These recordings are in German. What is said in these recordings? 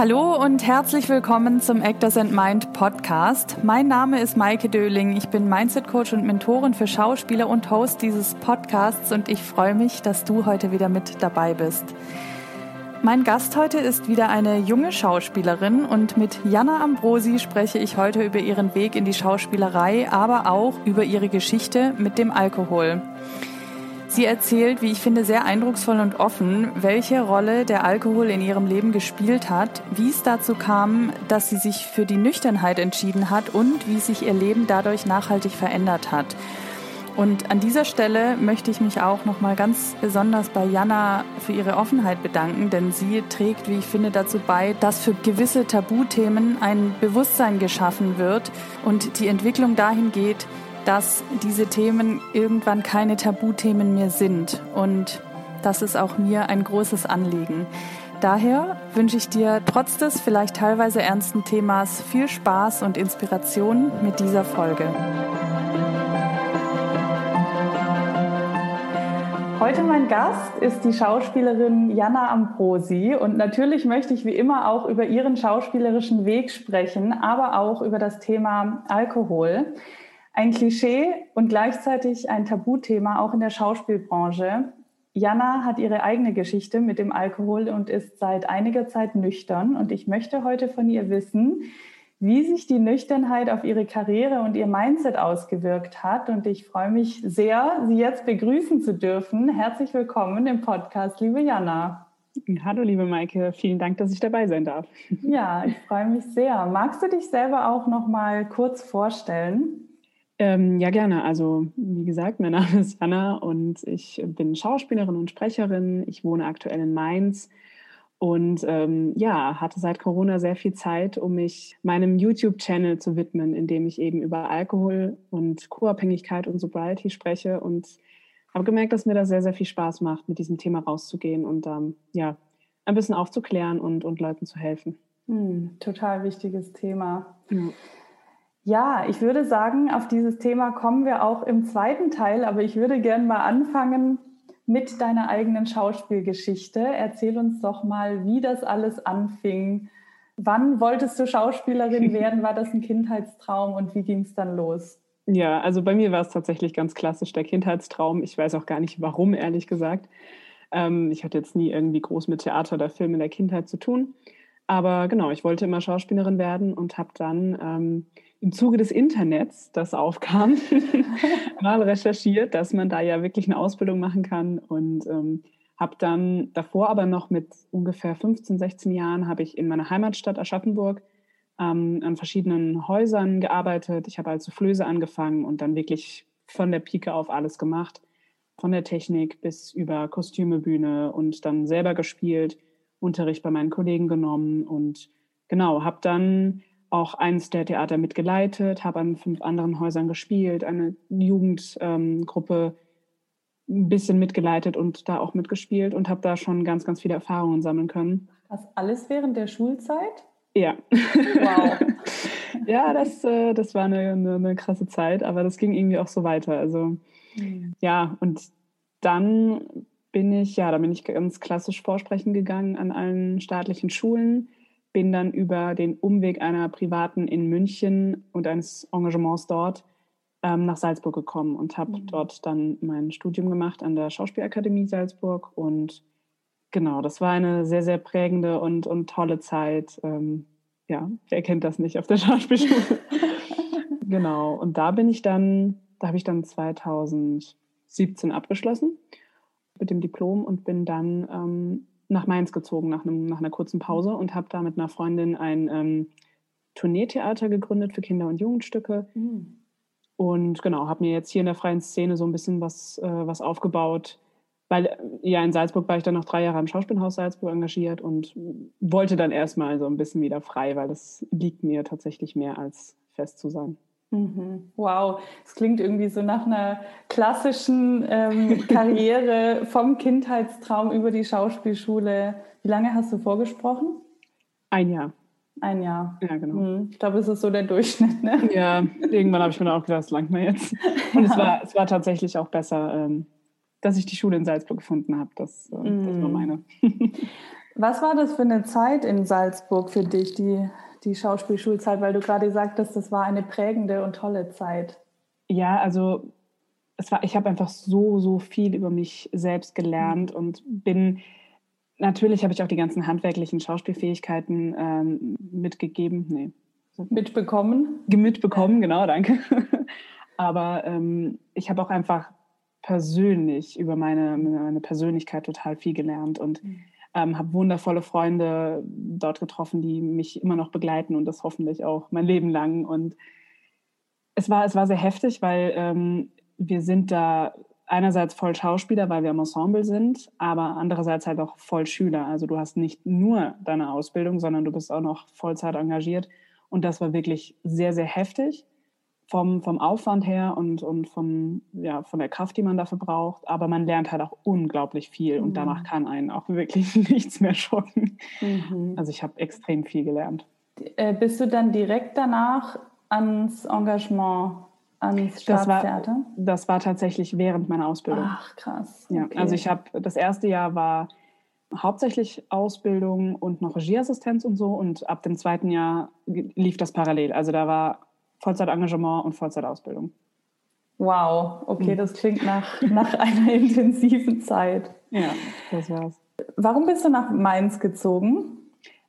Hallo und herzlich willkommen zum Actors and Mind Podcast. Mein Name ist Maike Döling. Ich bin Mindset Coach und Mentorin für Schauspieler und Host dieses Podcasts und ich freue mich, dass du heute wieder mit dabei bist. Mein Gast heute ist wieder eine junge Schauspielerin und mit Jana Ambrosi spreche ich heute über ihren Weg in die Schauspielerei, aber auch über ihre Geschichte mit dem Alkohol. Sie erzählt, wie ich finde, sehr eindrucksvoll und offen, welche Rolle der Alkohol in ihrem Leben gespielt hat, wie es dazu kam, dass sie sich für die Nüchternheit entschieden hat und wie sich ihr Leben dadurch nachhaltig verändert hat. Und an dieser Stelle möchte ich mich auch nochmal ganz besonders bei Jana für ihre Offenheit bedanken, denn sie trägt, wie ich finde, dazu bei, dass für gewisse Tabuthemen ein Bewusstsein geschaffen wird und die Entwicklung dahin geht, dass diese Themen irgendwann keine Tabuthemen mehr sind. Und das ist auch mir ein großes Anliegen. Daher wünsche ich dir trotz des vielleicht teilweise ernsten Themas viel Spaß und Inspiration mit dieser Folge. Heute mein Gast ist die Schauspielerin Jana Ambrosi und natürlich möchte ich wie immer auch über ihren schauspielerischen Weg sprechen, aber auch über das Thema Alkohol. Ein Klischee und gleichzeitig ein Tabuthema auch in der Schauspielbranche. Jana hat ihre eigene Geschichte mit dem Alkohol und ist seit einiger Zeit nüchtern und ich möchte heute von ihr wissen, wie sich die Nüchternheit auf ihre Karriere und ihr Mindset ausgewirkt hat. Und ich freue mich sehr, Sie jetzt begrüßen zu dürfen. Herzlich willkommen im Podcast, liebe Jana. Hallo, liebe Maike. Vielen Dank, dass ich dabei sein darf. Ja, ich freue mich sehr. Magst du dich selber auch noch mal kurz vorstellen? Ähm, ja, gerne. Also, wie gesagt, mein Name ist Jana und ich bin Schauspielerin und Sprecherin. Ich wohne aktuell in Mainz und ähm, ja, hatte seit Corona sehr viel Zeit, um mich meinem YouTube-Channel zu widmen, in dem ich eben über Alkohol und Co-Abhängigkeit und Sobriety spreche und habe gemerkt, dass mir das sehr, sehr viel Spaß macht, mit diesem Thema rauszugehen und ähm, ja, ein bisschen aufzuklären und, und Leuten zu helfen. Hm, total wichtiges Thema. Ja. Ja, ich würde sagen, auf dieses Thema kommen wir auch im zweiten Teil, aber ich würde gerne mal anfangen mit deiner eigenen Schauspielgeschichte. Erzähl uns doch mal, wie das alles anfing. Wann wolltest du Schauspielerin werden? War das ein Kindheitstraum und wie ging es dann los? Ja, also bei mir war es tatsächlich ganz klassisch der Kindheitstraum. Ich weiß auch gar nicht warum, ehrlich gesagt. Ähm, ich hatte jetzt nie irgendwie groß mit Theater oder Film in der Kindheit zu tun. Aber genau, ich wollte immer Schauspielerin werden und habe dann ähm, im Zuge des Internets, das aufkam, mal recherchiert, dass man da ja wirklich eine Ausbildung machen kann. Und ähm, habe dann davor aber noch mit ungefähr 15, 16 Jahren habe ich in meiner Heimatstadt Aschaffenburg ähm, an verschiedenen Häusern gearbeitet. Ich habe als Soufflöse angefangen und dann wirklich von der Pike auf alles gemacht, von der Technik bis über Kostümebühne und dann selber gespielt, Unterricht bei meinen Kollegen genommen. Und genau, habe dann auch eins der Theater mitgeleitet, habe an fünf anderen Häusern gespielt, eine Jugendgruppe ähm, ein bisschen mitgeleitet und da auch mitgespielt und habe da schon ganz, ganz viele Erfahrungen sammeln können. Das alles während der Schulzeit? Ja. Wow. ja, das, äh, das war eine, eine, eine, krasse Zeit, aber das ging irgendwie auch so weiter. Also mhm. ja, und dann bin ich, ja, da bin ich ganz klassisch vorsprechen gegangen an allen staatlichen Schulen bin dann über den Umweg einer privaten in München und eines Engagements dort ähm, nach Salzburg gekommen und habe mhm. dort dann mein Studium gemacht an der Schauspielakademie Salzburg. Und genau, das war eine sehr, sehr prägende und, und tolle Zeit. Ähm, ja, wer kennt das nicht auf der Schauspielschule? genau, und da bin ich dann, da habe ich dann 2017 abgeschlossen mit dem Diplom und bin dann ähm, nach Mainz gezogen nach, einem, nach einer kurzen Pause und habe da mit einer Freundin ein ähm, Tourneetheater gegründet für Kinder- und Jugendstücke. Mhm. Und genau, habe mir jetzt hier in der freien Szene so ein bisschen was, äh, was aufgebaut, weil ja in Salzburg war ich dann noch drei Jahre im Schauspielhaus Salzburg engagiert und wollte dann erstmal so ein bisschen wieder frei, weil das liegt mir tatsächlich mehr als fest zu sein. Mhm. Wow, es klingt irgendwie so nach einer klassischen ähm, Karriere vom Kindheitstraum über die Schauspielschule. Wie lange hast du vorgesprochen? Ein Jahr. Ein Jahr. Ja, genau. Mhm. Ich glaube, es ist so der Durchschnitt, ne? Ja, irgendwann habe ich mir auch gedacht, das langt mir jetzt. Und ja. es, war, es war tatsächlich auch besser, ähm, dass ich die Schule in Salzburg gefunden habe. Das, äh, das war mhm. meine. Was war das für eine Zeit in Salzburg für dich, die, die Schauspielschulzeit, weil du gerade gesagt hast, das war eine prägende und tolle Zeit? Ja, also es war, ich habe einfach so, so viel über mich selbst gelernt und bin, natürlich habe ich auch die ganzen handwerklichen Schauspielfähigkeiten ähm, mitgegeben. Nee. Mitbekommen? Mitbekommen, genau, danke. Aber ähm, ich habe auch einfach persönlich über meine, meine Persönlichkeit total viel gelernt und mhm. Ähm, habe wundervolle Freunde dort getroffen, die mich immer noch begleiten und das hoffentlich auch mein Leben lang. Und es war, es war sehr heftig, weil ähm, wir sind da einerseits voll Schauspieler, weil wir im Ensemble sind, aber andererseits halt auch voll Schüler. Also du hast nicht nur deine Ausbildung, sondern du bist auch noch Vollzeit engagiert. Und das war wirklich sehr, sehr heftig vom, vom Aufwand her und, und vom, ja, von der Kraft, die man dafür braucht. Aber man lernt halt auch unglaublich viel und mhm. danach kann einen auch wirklich nichts mehr schocken. Mhm. Also ich habe extrem viel gelernt. Äh, bist du dann direkt danach ans Engagement, ans Staatstheater? Das war, das war tatsächlich während meiner Ausbildung. Ach, krass. Okay. Ja, also ich habe, das erste Jahr war hauptsächlich Ausbildung und noch Regieassistenz und so. Und ab dem zweiten Jahr lief das parallel. Also da war Vollzeitengagement und Vollzeitausbildung. Wow, okay, mhm. das klingt nach, nach einer intensiven Zeit. Ja, das war's. Warum bist du nach Mainz gezogen?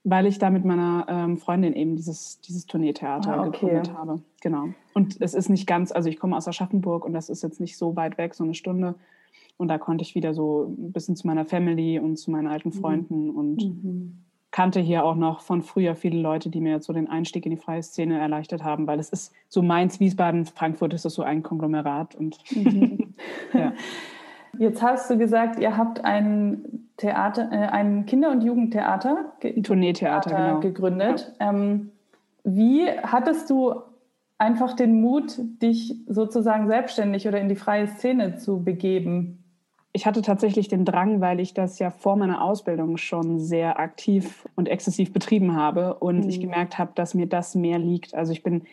Weil ich da mit meiner ähm, Freundin eben dieses, dieses Tourneetheater ah, okay. gegründet habe. Genau. Und es ist nicht ganz, also ich komme aus Aschaffenburg und das ist jetzt nicht so weit weg, so eine Stunde. Und da konnte ich wieder so ein bisschen zu meiner Family und zu meinen alten mhm. Freunden mhm. und mhm kannte hier auch noch von früher viele Leute, die mir so den Einstieg in die freie Szene erleichtert haben, weil es ist so Mainz, Wiesbaden, Frankfurt ist das so ein Konglomerat und mhm. ja. Jetzt hast du gesagt, ihr habt ein Theater, äh, ein Kinder- und Jugendtheater, ge Tourneetheater genau. gegründet. Ja. Ähm, wie hattest du einfach den Mut, dich sozusagen selbstständig oder in die freie Szene zu begeben? Ich hatte tatsächlich den Drang, weil ich das ja vor meiner Ausbildung schon sehr aktiv und exzessiv betrieben habe und mhm. ich gemerkt habe, dass mir das mehr liegt. Also ich bin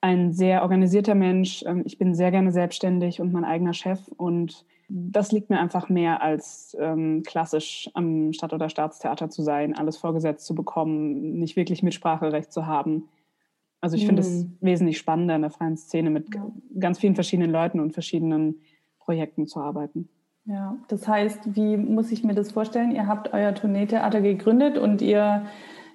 ein sehr organisierter Mensch, ähm, ich bin sehr gerne selbstständig und mein eigener Chef und das liegt mir einfach mehr als ähm, klassisch am Stadt- oder Staatstheater zu sein, alles vorgesetzt zu bekommen, nicht wirklich Mitspracherecht zu haben. Also ich mhm. finde es wesentlich spannender in der freien Szene mit ja. ganz vielen verschiedenen Leuten und verschiedenen Projekten zu arbeiten. Ja, das heißt, wie muss ich mir das vorstellen? Ihr habt euer Tourneetheater gegründet und ihr,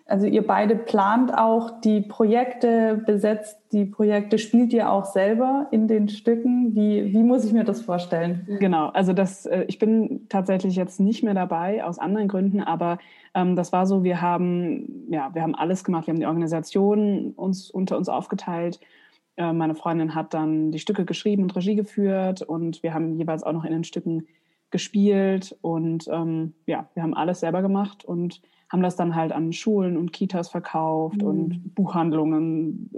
also ihr beide plant auch die Projekte, besetzt die Projekte, spielt ihr auch selber in den Stücken? Wie, wie muss ich mir das vorstellen? Genau, also das, äh, ich bin tatsächlich jetzt nicht mehr dabei aus anderen Gründen, aber ähm, das war so, wir haben, ja, wir haben alles gemacht. Wir haben die Organisation uns unter uns aufgeteilt äh, meine Freundin hat dann die Stücke geschrieben und Regie geführt und wir haben jeweils auch noch in den Stücken gespielt und ähm, ja, wir haben alles selber gemacht und haben das dann halt an Schulen und Kitas verkauft mhm. und Buchhandlungen.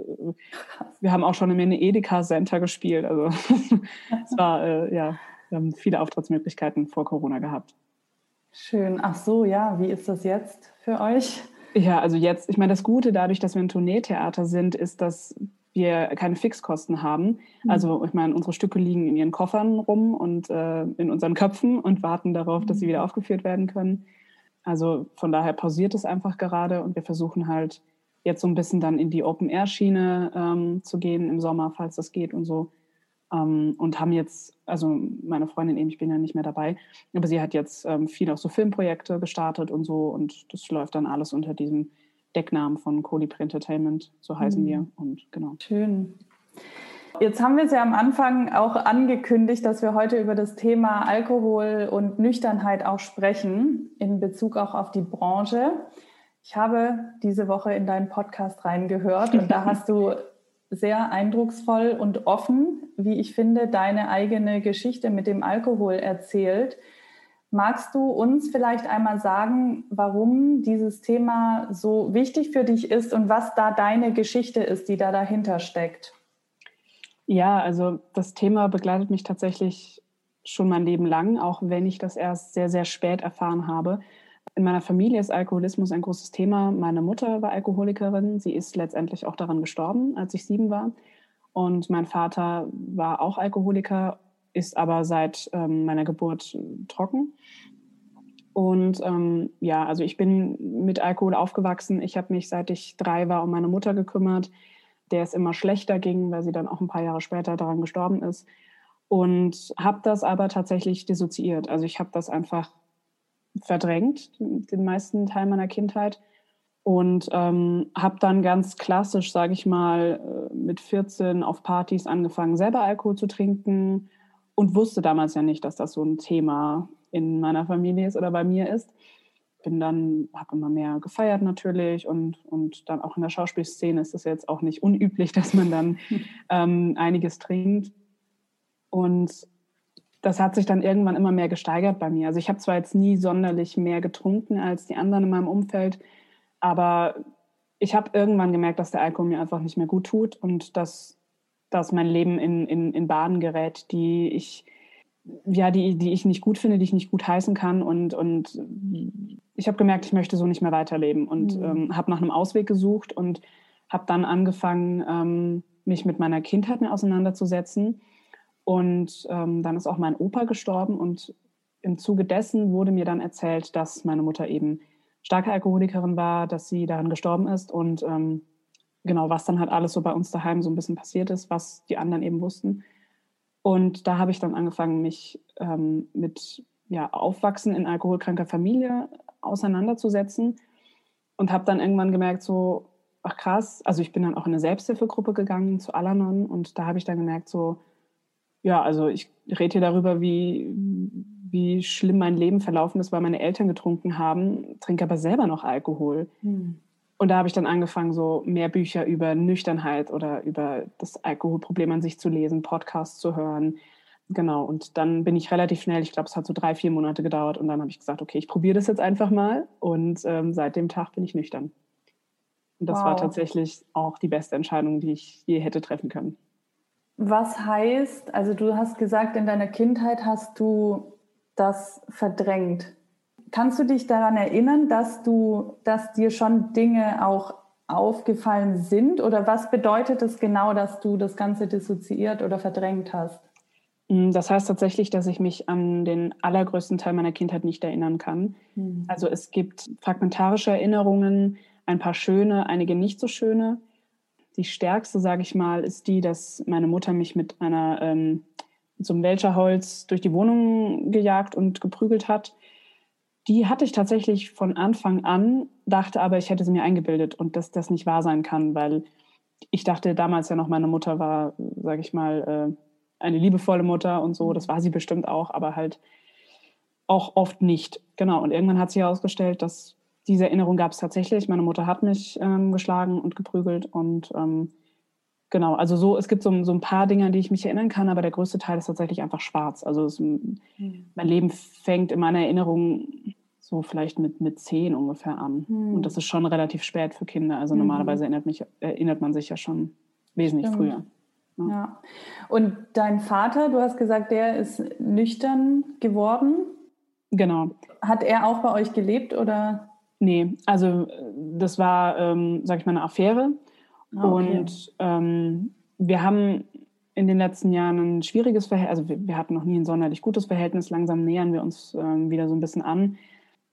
Wir haben auch schon in eine Edeka Center gespielt. Also es war äh, ja, wir haben viele Auftrittsmöglichkeiten vor Corona gehabt. Schön. Ach so, ja. Wie ist das jetzt für euch? Ja, also jetzt, ich meine, das Gute dadurch, dass wir ein Tourneetheater sind, ist, dass wir keine Fixkosten haben. Mhm. Also ich meine, unsere Stücke liegen in ihren Koffern rum und äh, in unseren Köpfen und warten darauf, dass sie wieder mhm. aufgeführt werden können. Also von daher pausiert es einfach gerade und wir versuchen halt jetzt so ein bisschen dann in die Open-Air-Schiene ähm, zu gehen im Sommer, falls das geht und so. Ähm, und haben jetzt, also meine Freundin eben, ich bin ja nicht mehr dabei, aber sie hat jetzt ähm, viel auch so Filmprojekte gestartet und so und das läuft dann alles unter diesem Decknamen von Colibri Entertainment, so heißen mhm. wir. Und genau. Schön. Jetzt haben wir es ja am Anfang auch angekündigt, dass wir heute über das Thema Alkohol und Nüchternheit auch sprechen, in Bezug auch auf die Branche. Ich habe diese Woche in deinen Podcast reingehört und da hast du sehr eindrucksvoll und offen, wie ich finde, deine eigene Geschichte mit dem Alkohol erzählt. Magst du uns vielleicht einmal sagen, warum dieses Thema so wichtig für dich ist und was da deine Geschichte ist, die da dahinter steckt? Ja, also das Thema begleitet mich tatsächlich schon mein Leben lang, auch wenn ich das erst sehr, sehr spät erfahren habe. In meiner Familie ist Alkoholismus ein großes Thema. Meine Mutter war Alkoholikerin. Sie ist letztendlich auch daran gestorben, als ich sieben war. Und mein Vater war auch Alkoholiker ist aber seit ähm, meiner Geburt trocken. Und ähm, ja, also ich bin mit Alkohol aufgewachsen. Ich habe mich, seit ich drei war, um meine Mutter gekümmert, der es immer schlechter ging, weil sie dann auch ein paar Jahre später daran gestorben ist. Und habe das aber tatsächlich dissoziiert. Also ich habe das einfach verdrängt, den meisten Teil meiner Kindheit. Und ähm, habe dann ganz klassisch, sage ich mal, äh, mit 14 auf Partys angefangen, selber Alkohol zu trinken und wusste damals ja nicht, dass das so ein Thema in meiner Familie ist oder bei mir ist. Bin dann, habe immer mehr gefeiert natürlich und, und dann auch in der Schauspielszene ist es jetzt auch nicht unüblich, dass man dann ähm, einiges trinkt. Und das hat sich dann irgendwann immer mehr gesteigert bei mir. Also ich habe zwar jetzt nie sonderlich mehr getrunken als die anderen in meinem Umfeld, aber ich habe irgendwann gemerkt, dass der Alkohol mir einfach nicht mehr gut tut und dass, dass mein Leben in, in, in Bahnen gerät, die ich ja, die, die ich nicht gut finde, die ich nicht gut heißen kann. Und, und ich habe gemerkt, ich möchte so nicht mehr weiterleben und mhm. ähm, habe nach einem Ausweg gesucht und habe dann angefangen, ähm, mich mit meiner Kindheit mehr auseinanderzusetzen. Und ähm, dann ist auch mein Opa gestorben und im Zuge dessen wurde mir dann erzählt, dass meine Mutter eben starke Alkoholikerin war, dass sie daran gestorben ist und ähm, genau, was dann halt alles so bei uns daheim so ein bisschen passiert ist, was die anderen eben wussten. Und da habe ich dann angefangen, mich ähm, mit ja, Aufwachsen in alkoholkranker Familie auseinanderzusetzen und habe dann irgendwann gemerkt, so, ach krass, also ich bin dann auch in eine Selbsthilfegruppe gegangen zu Alanon und da habe ich dann gemerkt, so, ja, also ich rede hier darüber, wie, wie schlimm mein Leben verlaufen ist, weil meine Eltern getrunken haben, trinke aber selber noch Alkohol. Hm. Und da habe ich dann angefangen, so mehr Bücher über Nüchternheit oder über das Alkoholproblem an sich zu lesen, Podcasts zu hören. Genau, und dann bin ich relativ schnell, ich glaube, es hat so drei, vier Monate gedauert und dann habe ich gesagt, okay, ich probiere das jetzt einfach mal und ähm, seit dem Tag bin ich nüchtern. Und das wow. war tatsächlich auch die beste Entscheidung, die ich je hätte treffen können. Was heißt, also du hast gesagt, in deiner Kindheit hast du das verdrängt. Kannst du dich daran erinnern, dass du, dass dir schon Dinge auch aufgefallen sind? Oder was bedeutet es genau, dass du das Ganze dissoziiert oder verdrängt hast? Mm, das heißt tatsächlich, dass ich mich an den allergrößten Teil meiner Kindheit nicht erinnern kann. Mhm. Also es gibt fragmentarische Erinnerungen, ein paar schöne, einige nicht so schöne. Die stärkste, sage ich mal, ist die, dass meine Mutter mich mit einer ähm, mit so einem Welcherholz durch die Wohnung gejagt und geprügelt hat die hatte ich tatsächlich von Anfang an, dachte aber, ich hätte sie mir eingebildet und dass das nicht wahr sein kann, weil ich dachte damals ja noch, meine Mutter war, sage ich mal, äh, eine liebevolle Mutter und so. Das war sie bestimmt auch, aber halt auch oft nicht. Genau. Und irgendwann hat sich herausgestellt, dass diese Erinnerung gab es tatsächlich. Meine Mutter hat mich ähm, geschlagen und geprügelt und ähm, genau. Also so, es gibt so, so, ein paar Dinge, an die ich mich erinnern kann, aber der größte Teil ist tatsächlich einfach schwarz. Also es, mhm. mein Leben fängt in meiner Erinnerung so vielleicht mit, mit zehn ungefähr an. Mhm. Und das ist schon relativ spät für Kinder. Also mhm. normalerweise erinnert, mich, erinnert man sich ja schon wesentlich Stimmt. früher. Ja. ja. Und dein Vater, du hast gesagt, der ist nüchtern geworden. Genau. Hat er auch bei euch gelebt oder? Nee, also das war, ähm, sag ich mal, eine Affäre. Ah, okay. Und ähm, wir haben in den letzten Jahren ein schwieriges Verhältnis, also wir, wir, hatten noch nie ein sonderlich gutes Verhältnis. Langsam nähern wir uns ähm, wieder so ein bisschen an.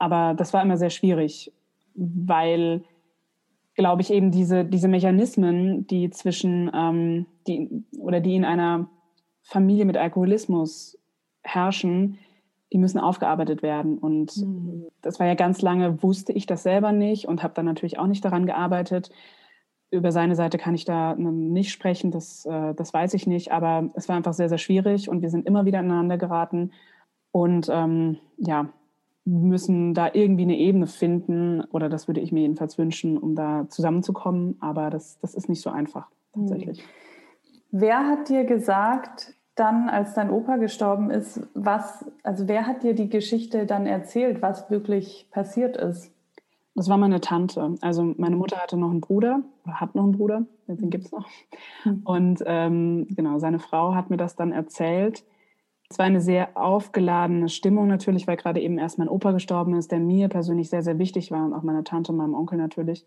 Aber das war immer sehr schwierig, weil, glaube ich, eben diese, diese Mechanismen, die zwischen, ähm, die, oder die in einer Familie mit Alkoholismus herrschen, die müssen aufgearbeitet werden. Und mhm. das war ja ganz lange, wusste ich das selber nicht und habe dann natürlich auch nicht daran gearbeitet. Über seine Seite kann ich da nicht sprechen, das, äh, das weiß ich nicht, aber es war einfach sehr, sehr schwierig und wir sind immer wieder aneinander geraten. Und ähm, ja, müssen da irgendwie eine Ebene finden, oder das würde ich mir jedenfalls wünschen, um da zusammenzukommen. Aber das, das ist nicht so einfach tatsächlich. Hm. Wer hat dir gesagt, dann, als dein Opa gestorben ist, was, also wer hat dir die Geschichte dann erzählt, was wirklich passiert ist? Das war meine Tante. Also meine Mutter hatte noch einen Bruder oder hat noch einen Bruder, den gibt es noch. Hm. Und ähm, genau, seine Frau hat mir das dann erzählt. Es war eine sehr aufgeladene Stimmung natürlich, weil gerade eben erst mein Opa gestorben ist, der mir persönlich sehr, sehr wichtig war und auch meiner Tante und meinem Onkel natürlich.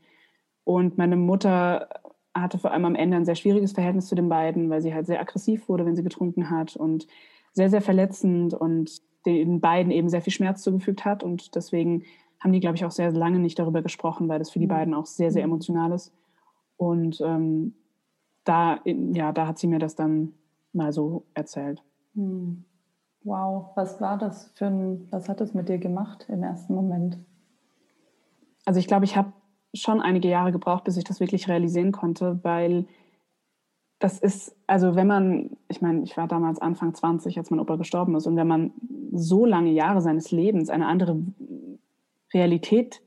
Und meine Mutter hatte vor allem am Ende ein sehr schwieriges Verhältnis zu den beiden, weil sie halt sehr aggressiv wurde, wenn sie getrunken hat und sehr, sehr verletzend. Und den beiden eben sehr viel Schmerz zugefügt hat. Und deswegen haben die, glaube ich, auch sehr lange nicht darüber gesprochen, weil das für die mhm. beiden auch sehr, sehr mhm. emotional ist. Und ähm, da, ja, da hat sie mir das dann mal so erzählt. Mhm. Wow, was war das für ein, was hat das mit dir gemacht im ersten Moment? Also ich glaube, ich habe schon einige Jahre gebraucht, bis ich das wirklich realisieren konnte, weil das ist, also wenn man, ich meine, ich war damals Anfang 20, als mein Opa gestorben ist, und wenn man so lange Jahre seines Lebens eine andere Realität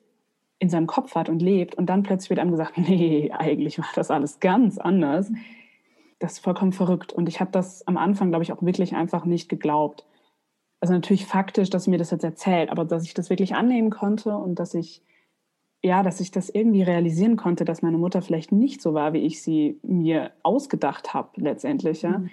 in seinem Kopf hat und lebt und dann plötzlich wird einem gesagt, nee, eigentlich war das alles ganz anders, das ist vollkommen verrückt. Und ich habe das am Anfang, glaube ich, auch wirklich einfach nicht geglaubt. Also natürlich faktisch, dass sie mir das jetzt erzählt, aber dass ich das wirklich annehmen konnte und dass ich ja, dass ich das irgendwie realisieren konnte, dass meine Mutter vielleicht nicht so war, wie ich sie mir ausgedacht habe letztendlich, ja. Mhm.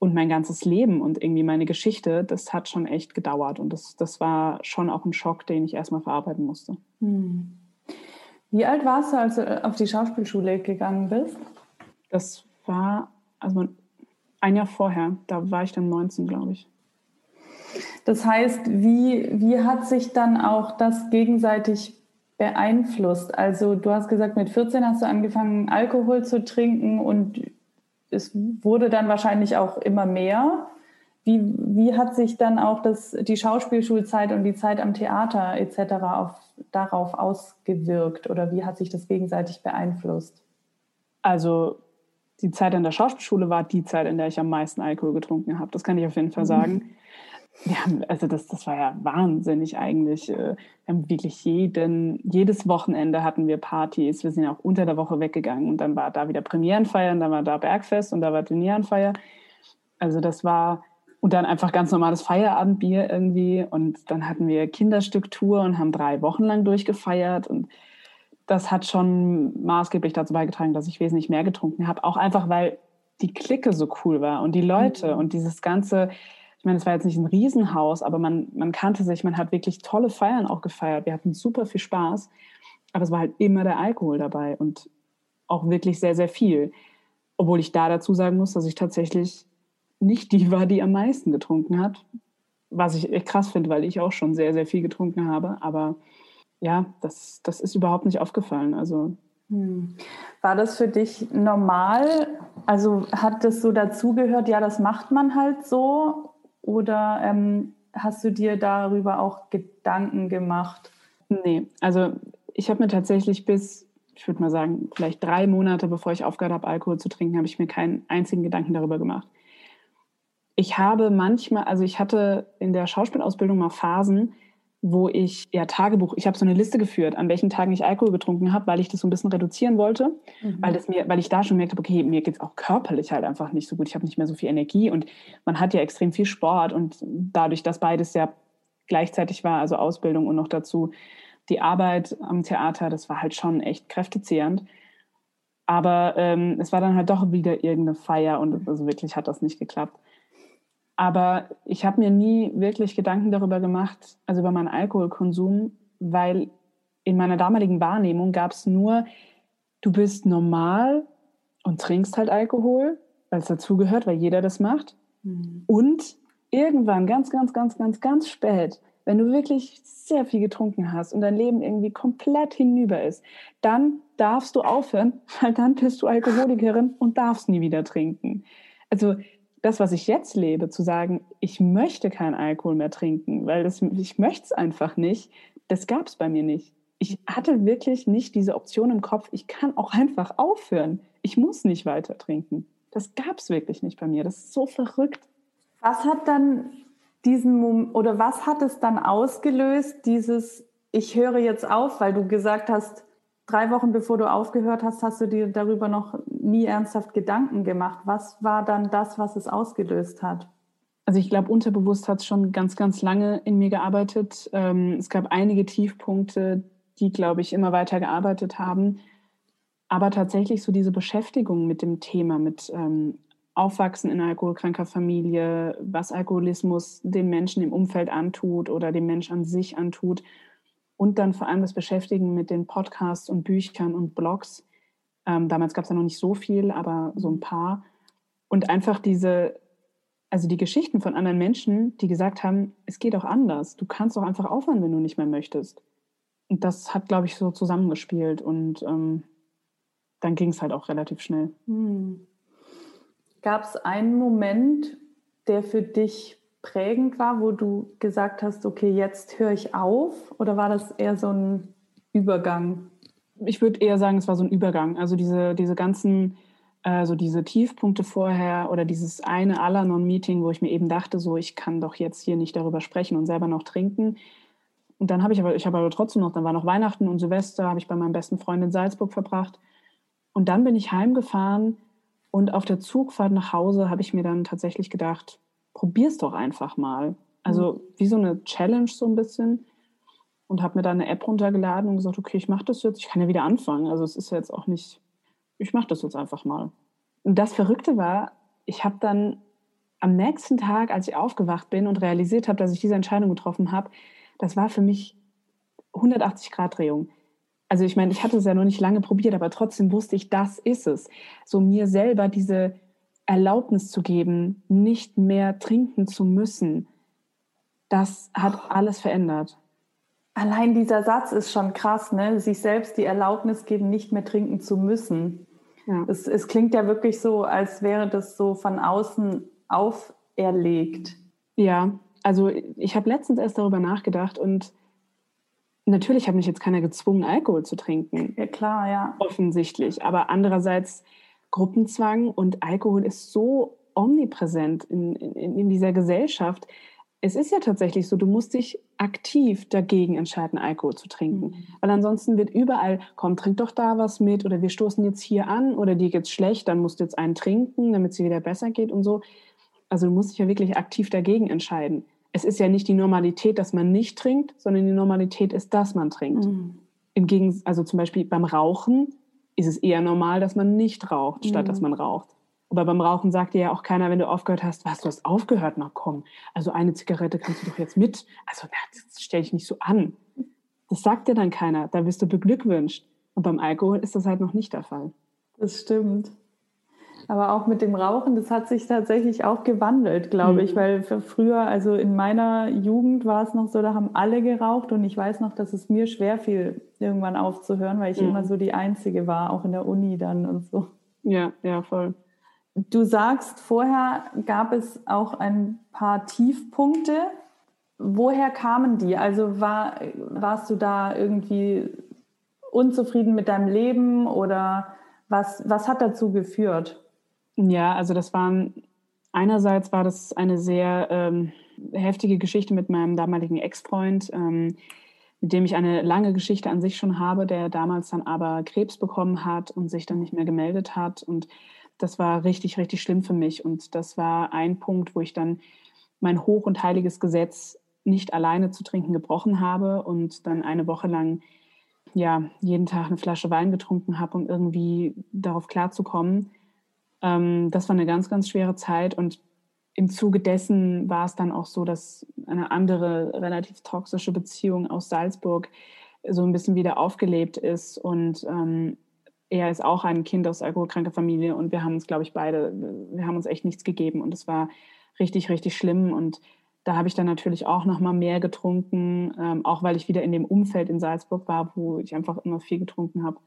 Und mein ganzes Leben und irgendwie meine Geschichte, das hat schon echt gedauert. Und das, das war schon auch ein Schock, den ich erstmal verarbeiten musste. Mhm. Wie alt warst du, als du auf die Schauspielschule gegangen bist? Das war also ein Jahr vorher. Da war ich dann 19, glaube ich. Das heißt, wie, wie hat sich dann auch das gegenseitig beeinflusst? Also du hast gesagt, mit 14 hast du angefangen, Alkohol zu trinken und es wurde dann wahrscheinlich auch immer mehr. Wie, wie hat sich dann auch das, die Schauspielschulzeit und die Zeit am Theater etc. Auf, darauf ausgewirkt oder wie hat sich das gegenseitig beeinflusst? Also die Zeit an der Schauspielschule war die Zeit, in der ich am meisten Alkohol getrunken habe. Das kann ich auf jeden Fall sagen. Ja, also das, das war ja wahnsinnig eigentlich. Äh, wir haben wirklich jeden, jedes Wochenende hatten wir Partys. Wir sind ja auch unter der Woche weggegangen und dann war da wieder Premierenfeier und dann war da Bergfest und da war Turnierenfeier. Also das war, und dann einfach ganz normales Feierabendbier irgendwie und dann hatten wir Kinderstücktour und haben drei Wochen lang durchgefeiert und das hat schon maßgeblich dazu beigetragen, dass ich wesentlich mehr getrunken habe. Auch einfach, weil die Clique so cool war und die Leute mhm. und dieses ganze, ich meine, es war jetzt nicht ein Riesenhaus, aber man, man kannte sich, man hat wirklich tolle Feiern auch gefeiert. Wir hatten super viel Spaß, aber es war halt immer der Alkohol dabei und auch wirklich sehr, sehr viel. Obwohl ich da dazu sagen muss, dass ich tatsächlich nicht die war, die am meisten getrunken hat. Was ich echt krass finde, weil ich auch schon sehr, sehr viel getrunken habe. Aber ja, das, das ist überhaupt nicht aufgefallen. Also hm. war das für dich normal? Also hat das so dazugehört, ja, das macht man halt so? Oder ähm, hast du dir darüber auch Gedanken gemacht? Nee, also ich habe mir tatsächlich bis, ich würde mal sagen, vielleicht drei Monate bevor ich aufgehört habe, Alkohol zu trinken, habe ich mir keinen einzigen Gedanken darüber gemacht. Ich habe manchmal, also ich hatte in der Schauspielausbildung mal Phasen, wo ich ja Tagebuch, ich habe so eine Liste geführt, an welchen Tagen ich Alkohol getrunken habe, weil ich das so ein bisschen reduzieren wollte, mhm. weil, das mir, weil ich da schon merkte, okay, mir geht es auch körperlich halt einfach nicht so gut. Ich habe nicht mehr so viel Energie und man hat ja extrem viel Sport und dadurch, dass beides ja gleichzeitig war, also Ausbildung und noch dazu die Arbeit am Theater, das war halt schon echt kräftezehrend. Aber ähm, es war dann halt doch wieder irgendeine Feier und also wirklich hat das nicht geklappt. Aber ich habe mir nie wirklich Gedanken darüber gemacht, also über meinen Alkoholkonsum, weil in meiner damaligen Wahrnehmung gab es nur, du bist normal und trinkst halt Alkohol, weil es dazugehört, weil jeder das macht. Mhm. Und irgendwann, ganz, ganz, ganz, ganz, ganz spät, wenn du wirklich sehr viel getrunken hast und dein Leben irgendwie komplett hinüber ist, dann darfst du aufhören, weil dann bist du Alkoholikerin und darfst nie wieder trinken. Also das, was ich jetzt lebe, zu sagen, ich möchte keinen Alkohol mehr trinken, weil das, ich möchte es einfach nicht, das gab es bei mir nicht. Ich hatte wirklich nicht diese Option im Kopf, ich kann auch einfach aufhören. Ich muss nicht weiter trinken. Das gab es wirklich nicht bei mir. Das ist so verrückt. Was hat dann diesen oder was hat es dann ausgelöst, dieses ich höre jetzt auf, weil du gesagt hast, drei Wochen bevor du aufgehört hast, hast du dir darüber noch nie ernsthaft Gedanken gemacht. Was war dann das, was es ausgelöst hat? Also ich glaube, unterbewusst hat es schon ganz, ganz lange in mir gearbeitet. Ähm, es gab einige Tiefpunkte, die, glaube ich, immer weiter gearbeitet haben. Aber tatsächlich so diese Beschäftigung mit dem Thema, mit ähm, Aufwachsen in alkoholkranker Familie, was Alkoholismus dem Menschen im Umfeld antut oder dem Mensch an sich antut und dann vor allem das Beschäftigen mit den Podcasts und Büchern und Blogs. Ähm, damals gab es ja noch nicht so viel, aber so ein paar. Und einfach diese, also die Geschichten von anderen Menschen, die gesagt haben, es geht auch anders. Du kannst auch einfach aufhören, wenn du nicht mehr möchtest. Und das hat, glaube ich, so zusammengespielt und ähm, dann ging es halt auch relativ schnell. Hm. Gab es einen Moment, der für dich prägend war, wo du gesagt hast, okay, jetzt höre ich auf? Oder war das eher so ein Übergang? Ich würde eher sagen, es war so ein Übergang. Also diese, diese ganzen, äh, so diese Tiefpunkte vorher oder dieses eine Alanon-Meeting, wo ich mir eben dachte, so ich kann doch jetzt hier nicht darüber sprechen und selber noch trinken. Und dann habe ich aber, ich habe aber trotzdem noch, dann war noch Weihnachten und Silvester, habe ich bei meinem besten Freund in Salzburg verbracht. Und dann bin ich heimgefahren und auf der Zugfahrt nach Hause habe ich mir dann tatsächlich gedacht, probier's doch einfach mal. Also mhm. wie so eine Challenge so ein bisschen. Und habe mir dann eine App runtergeladen und gesagt, okay, ich mache das jetzt. Ich kann ja wieder anfangen. Also es ist jetzt auch nicht, ich mache das jetzt einfach mal. Und das Verrückte war, ich habe dann am nächsten Tag, als ich aufgewacht bin und realisiert habe, dass ich diese Entscheidung getroffen habe, das war für mich 180 Grad Drehung. Also ich meine, ich hatte es ja noch nicht lange probiert, aber trotzdem wusste ich, das ist es. So mir selber diese Erlaubnis zu geben, nicht mehr trinken zu müssen, das hat alles verändert. Allein dieser Satz ist schon krass, ne? Sich selbst die Erlaubnis geben, nicht mehr trinken zu müssen. Ja. Es, es klingt ja wirklich so, als wäre das so von außen auferlegt. Ja, also ich habe letztens erst darüber nachgedacht und natürlich hat mich jetzt keiner gezwungen, Alkohol zu trinken. Ja, klar, ja. Offensichtlich. Aber andererseits Gruppenzwang und Alkohol ist so omnipräsent in, in, in dieser Gesellschaft. Es ist ja tatsächlich so, du musst dich aktiv dagegen entscheiden, Alkohol zu trinken. Mhm. Weil ansonsten wird überall, komm, trink doch da was mit oder wir stoßen jetzt hier an oder dir geht's schlecht, dann musst du jetzt einen trinken, damit es dir wieder besser geht und so. Also du musst dich ja wirklich aktiv dagegen entscheiden. Es ist ja nicht die Normalität, dass man nicht trinkt, sondern die Normalität ist, dass man trinkt. Mhm. Im Gegensatz, also zum Beispiel beim Rauchen ist es eher normal, dass man nicht raucht, statt mhm. dass man raucht. Aber beim Rauchen sagt dir ja auch keiner, wenn du aufgehört hast, was, du hast aufgehört, na komm. Also eine Zigarette kannst du doch jetzt mit. Also das stell dich nicht so an. Das sagt dir dann keiner. Da wirst du beglückwünscht. Und beim Alkohol ist das halt noch nicht der Fall. Das stimmt. Aber auch mit dem Rauchen, das hat sich tatsächlich auch gewandelt, glaube mhm. ich, weil früher, also in meiner Jugend war es noch so, da haben alle geraucht und ich weiß noch, dass es mir schwer fiel, irgendwann aufzuhören, weil ich mhm. immer so die Einzige war, auch in der Uni dann und so. Ja, ja, voll. Du sagst, vorher gab es auch ein paar Tiefpunkte. Woher kamen die? Also war, warst du da irgendwie unzufrieden mit deinem Leben oder was, was hat dazu geführt? Ja, also das waren, einerseits war das eine sehr ähm, heftige Geschichte mit meinem damaligen Ex-Freund, ähm, mit dem ich eine lange Geschichte an sich schon habe, der damals dann aber Krebs bekommen hat und sich dann nicht mehr gemeldet hat. Und das war richtig, richtig schlimm für mich. Und das war ein Punkt, wo ich dann mein hoch und heiliges Gesetz nicht alleine zu trinken gebrochen habe und dann eine Woche lang ja jeden Tag eine Flasche Wein getrunken habe, um irgendwie darauf klarzukommen. Ähm, das war eine ganz, ganz schwere Zeit und im Zuge dessen war es dann auch so, dass eine andere relativ toxische Beziehung aus Salzburg so ein bisschen wieder aufgelebt ist und ähm, er ist auch ein Kind aus alkoholkranker Familie und wir haben uns, glaube ich, beide, wir haben uns echt nichts gegeben und es war richtig, richtig schlimm und da habe ich dann natürlich auch noch mal mehr getrunken, ähm, auch weil ich wieder in dem Umfeld in Salzburg war, wo ich einfach immer viel getrunken habe.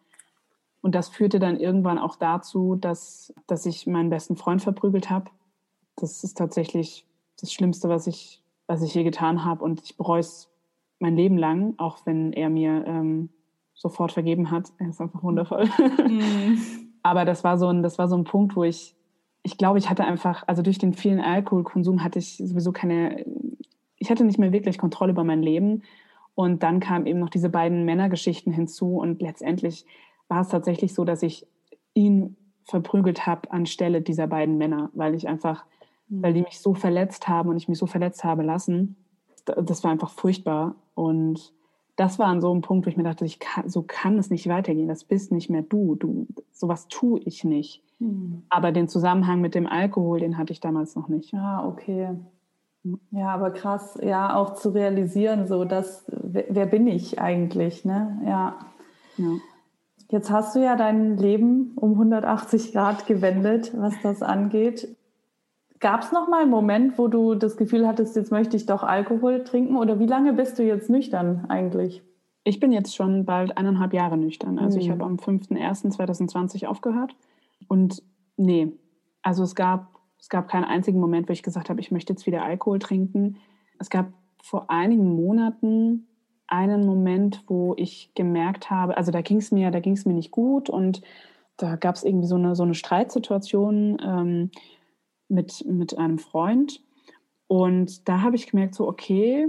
Und das führte dann irgendwann auch dazu, dass, dass ich meinen besten Freund verprügelt habe. Das ist tatsächlich das Schlimmste, was ich, was ich je getan habe. Und ich bereue es mein Leben lang, auch wenn er mir ähm, sofort vergeben hat. Er ist einfach wundervoll. Mhm. Aber das war so ein, das war so ein Punkt, wo ich, ich glaube, ich hatte einfach, also durch den vielen Alkoholkonsum hatte ich sowieso keine, ich hatte nicht mehr wirklich Kontrolle über mein Leben. Und dann kamen eben noch diese beiden Männergeschichten hinzu und letztendlich war es tatsächlich so, dass ich ihn verprügelt habe anstelle dieser beiden Männer, weil ich einfach, mhm. weil die mich so verletzt haben und ich mich so verletzt habe lassen. Das war einfach furchtbar. Und das war an so einem Punkt, wo ich mir dachte, ich kann, so kann es nicht weitergehen. Das bist nicht mehr du. du sowas tue ich nicht. Mhm. Aber den Zusammenhang mit dem Alkohol, den hatte ich damals noch nicht. Ah, okay. Ja, aber krass, ja, auch zu realisieren, so dass, wer, wer bin ich eigentlich, ne? Ja. ja. Jetzt hast du ja dein Leben um 180 Grad gewendet, was das angeht. Gab es noch mal einen Moment, wo du das Gefühl hattest, jetzt möchte ich doch Alkohol trinken? Oder wie lange bist du jetzt nüchtern eigentlich? Ich bin jetzt schon bald eineinhalb Jahre nüchtern. Also mhm. ich habe am 5.1.2020 aufgehört. Und nee, also es gab, es gab keinen einzigen Moment, wo ich gesagt habe, ich möchte jetzt wieder Alkohol trinken. Es gab vor einigen Monaten einen Moment, wo ich gemerkt habe, also da ging es mir, da ging es mir nicht gut und da gab es irgendwie so eine, so eine Streitsituation. Ähm, mit, mit einem Freund. Und da habe ich gemerkt, so, okay,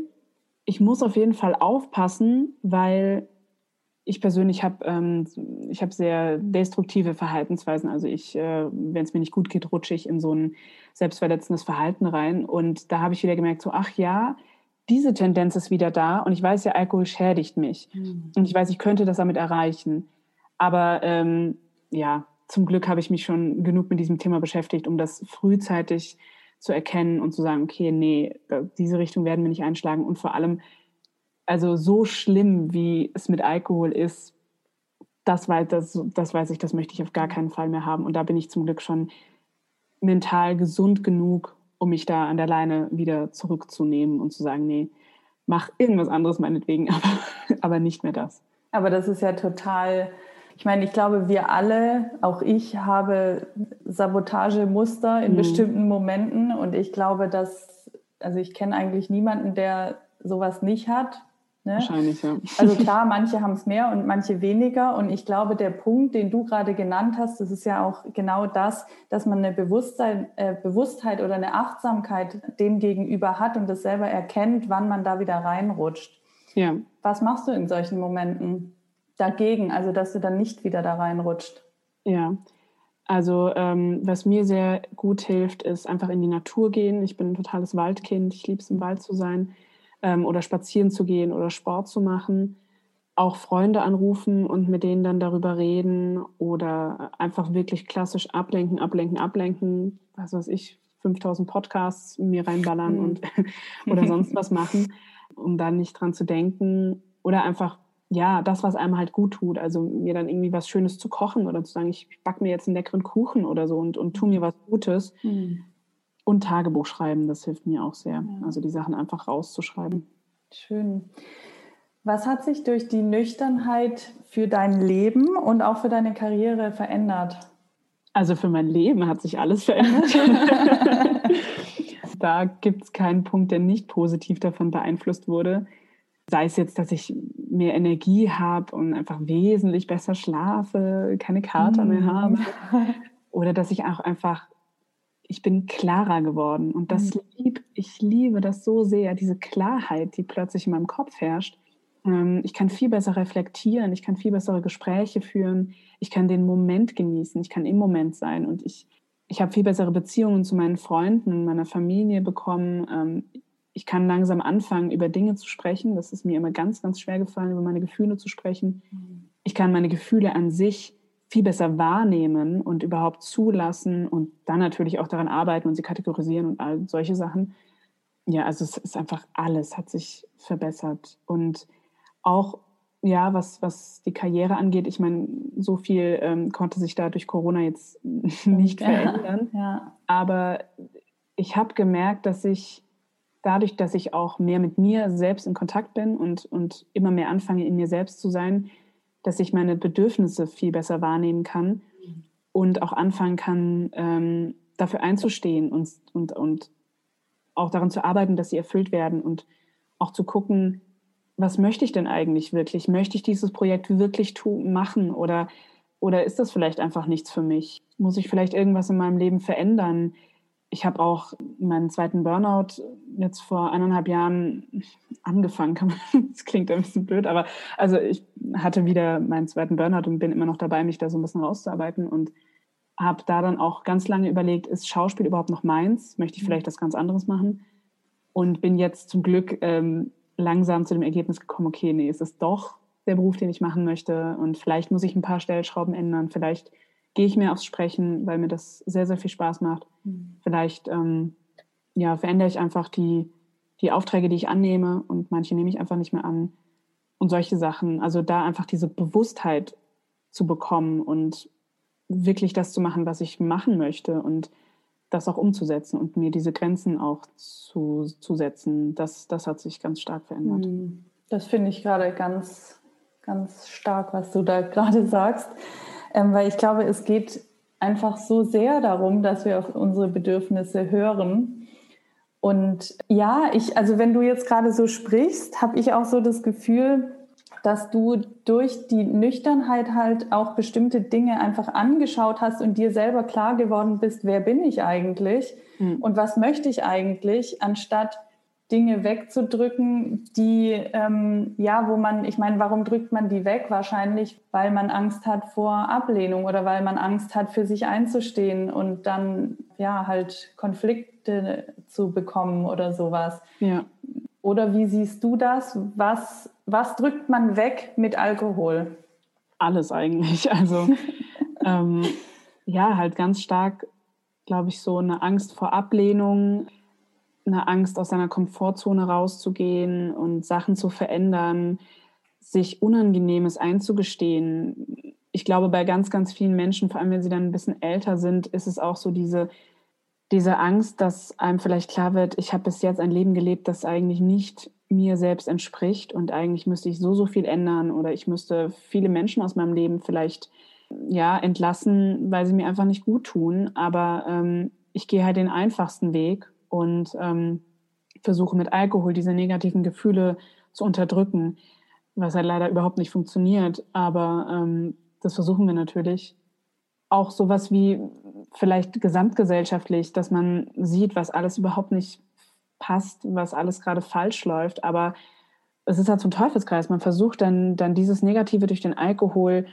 ich muss auf jeden Fall aufpassen, weil ich persönlich habe ähm, hab sehr destruktive Verhaltensweisen. Also ich, äh, wenn es mir nicht gut geht, rutsche ich in so ein selbstverletzendes Verhalten rein. Und da habe ich wieder gemerkt, so, ach ja, diese Tendenz ist wieder da. Und ich weiß ja, Alkohol schädigt mich. Mhm. Und ich weiß, ich könnte das damit erreichen. Aber ähm, ja, zum Glück habe ich mich schon genug mit diesem Thema beschäftigt, um das frühzeitig zu erkennen und zu sagen, okay, nee, diese Richtung werden wir nicht einschlagen. Und vor allem, also so schlimm, wie es mit Alkohol ist, das weiß, das, das weiß ich, das möchte ich auf gar keinen Fall mehr haben. Und da bin ich zum Glück schon mental gesund genug, um mich da an der Leine wieder zurückzunehmen und zu sagen, nee, mach irgendwas anderes meinetwegen, aber, aber nicht mehr das. Aber das ist ja total ich meine, ich glaube, wir alle, auch ich, habe Sabotagemuster in mhm. bestimmten Momenten und ich glaube, dass, also ich kenne eigentlich niemanden, der sowas nicht hat. Ne? Wahrscheinlich, ja. Also klar, manche haben es mehr und manche weniger. Und ich glaube, der Punkt, den du gerade genannt hast, das ist ja auch genau das, dass man eine Bewusstsein, äh, Bewusstheit oder eine Achtsamkeit dem gegenüber hat und das selber erkennt, wann man da wieder reinrutscht. Ja. Was machst du in solchen Momenten? dagegen, also dass du dann nicht wieder da reinrutscht? Ja, also ähm, was mir sehr gut hilft, ist einfach in die Natur gehen. Ich bin ein totales Waldkind, ich liebe es im Wald zu sein ähm, oder spazieren zu gehen oder Sport zu machen. Auch Freunde anrufen und mit denen dann darüber reden oder einfach wirklich klassisch ablenken, ablenken, ablenken. Was weiß ich, 5000 Podcasts mir reinballern mhm. und oder sonst was machen, um dann nicht dran zu denken oder einfach ja, das, was einem halt gut tut. Also mir dann irgendwie was Schönes zu kochen oder zu sagen, ich backe mir jetzt einen leckeren Kuchen oder so und, und tu mir was Gutes. Mhm. Und Tagebuch schreiben, das hilft mir auch sehr. Ja. Also die Sachen einfach rauszuschreiben. Schön. Was hat sich durch die Nüchternheit für dein Leben und auch für deine Karriere verändert? Also für mein Leben hat sich alles verändert. da gibt es keinen Punkt, der nicht positiv davon beeinflusst wurde. Sei es jetzt, dass ich mehr Energie habe und einfach wesentlich besser schlafe, keine Kater mm. mehr habe. Oder dass ich auch einfach, ich bin klarer geworden. Und das mm. lieb, ich liebe das so sehr, diese Klarheit, die plötzlich in meinem Kopf herrscht. Ähm, ich kann viel besser reflektieren, ich kann viel bessere Gespräche führen, ich kann den Moment genießen, ich kann im Moment sein und ich, ich habe viel bessere Beziehungen zu meinen Freunden und meiner Familie bekommen. Ähm, ich kann langsam anfangen, über Dinge zu sprechen. Das ist mir immer ganz, ganz schwer gefallen, über meine Gefühle zu sprechen. Mhm. Ich kann meine Gefühle an sich viel besser wahrnehmen und überhaupt zulassen und dann natürlich auch daran arbeiten und sie kategorisieren und all solche Sachen. Ja, also es ist einfach alles hat sich verbessert und auch ja, was, was die Karriere angeht, ich meine, so viel ähm, konnte sich da durch Corona jetzt nicht verändern. Ja. Aber ich habe gemerkt, dass ich dadurch, dass ich auch mehr mit mir selbst in Kontakt bin und, und immer mehr anfange, in mir selbst zu sein, dass ich meine Bedürfnisse viel besser wahrnehmen kann und auch anfangen kann, ähm, dafür einzustehen und, und, und auch daran zu arbeiten, dass sie erfüllt werden und auch zu gucken, was möchte ich denn eigentlich wirklich? Möchte ich dieses Projekt wirklich machen oder, oder ist das vielleicht einfach nichts für mich? Muss ich vielleicht irgendwas in meinem Leben verändern? Ich habe auch meinen zweiten Burnout jetzt vor eineinhalb Jahren angefangen. Das klingt ein bisschen blöd, aber also ich hatte wieder meinen zweiten Burnout und bin immer noch dabei, mich da so ein bisschen rauszuarbeiten und habe da dann auch ganz lange überlegt, ist Schauspiel überhaupt noch meins? Möchte ich mhm. vielleicht was ganz anderes machen? Und bin jetzt zum Glück ähm, langsam zu dem Ergebnis gekommen, okay, nee, es ist doch der Beruf, den ich machen möchte und vielleicht muss ich ein paar Stellschrauben ändern, vielleicht gehe ich mehr aufs Sprechen, weil mir das sehr, sehr viel Spaß macht. Mhm. Vielleicht ähm, ja, verändere ich einfach die, die Aufträge, die ich annehme und manche nehme ich einfach nicht mehr an und solche Sachen. Also da einfach diese Bewusstheit zu bekommen und wirklich das zu machen, was ich machen möchte und das auch umzusetzen und mir diese Grenzen auch zu, zu setzen, das, das hat sich ganz stark verändert. Hm. Das finde ich gerade ganz, ganz stark, was du da gerade sagst, ähm, weil ich glaube, es geht einfach so sehr darum, dass wir auf unsere Bedürfnisse hören. Und ja, ich, also wenn du jetzt gerade so sprichst, habe ich auch so das Gefühl, dass du durch die Nüchternheit halt auch bestimmte Dinge einfach angeschaut hast und dir selber klar geworden bist, wer bin ich eigentlich mhm. und was möchte ich eigentlich, anstatt Dinge wegzudrücken, die, ähm, ja, wo man, ich meine, warum drückt man die weg? Wahrscheinlich, weil man Angst hat vor Ablehnung oder weil man Angst hat, für sich einzustehen und dann, ja, halt Konflikte zu bekommen oder sowas. Ja. Oder wie siehst du das? Was, was drückt man weg mit Alkohol? Alles eigentlich. Also ähm, ja, halt ganz stark, glaube ich, so eine Angst vor Ablehnung, eine Angst aus seiner Komfortzone rauszugehen und Sachen zu verändern, sich Unangenehmes einzugestehen. Ich glaube, bei ganz, ganz vielen Menschen, vor allem wenn sie dann ein bisschen älter sind, ist es auch so diese diese Angst, dass einem vielleicht klar wird, ich habe bis jetzt ein Leben gelebt, das eigentlich nicht mir selbst entspricht und eigentlich müsste ich so, so viel ändern oder ich müsste viele Menschen aus meinem Leben vielleicht ja, entlassen, weil sie mir einfach nicht gut tun. Aber ähm, ich gehe halt den einfachsten Weg und ähm, versuche mit Alkohol diese negativen Gefühle zu unterdrücken, was halt leider überhaupt nicht funktioniert. Aber ähm, das versuchen wir natürlich auch sowas wie vielleicht gesamtgesellschaftlich, dass man sieht, was alles überhaupt nicht passt, was alles gerade falsch läuft. Aber es ist halt so ein Teufelskreis. Man versucht dann, dann dieses Negative durch den Alkohol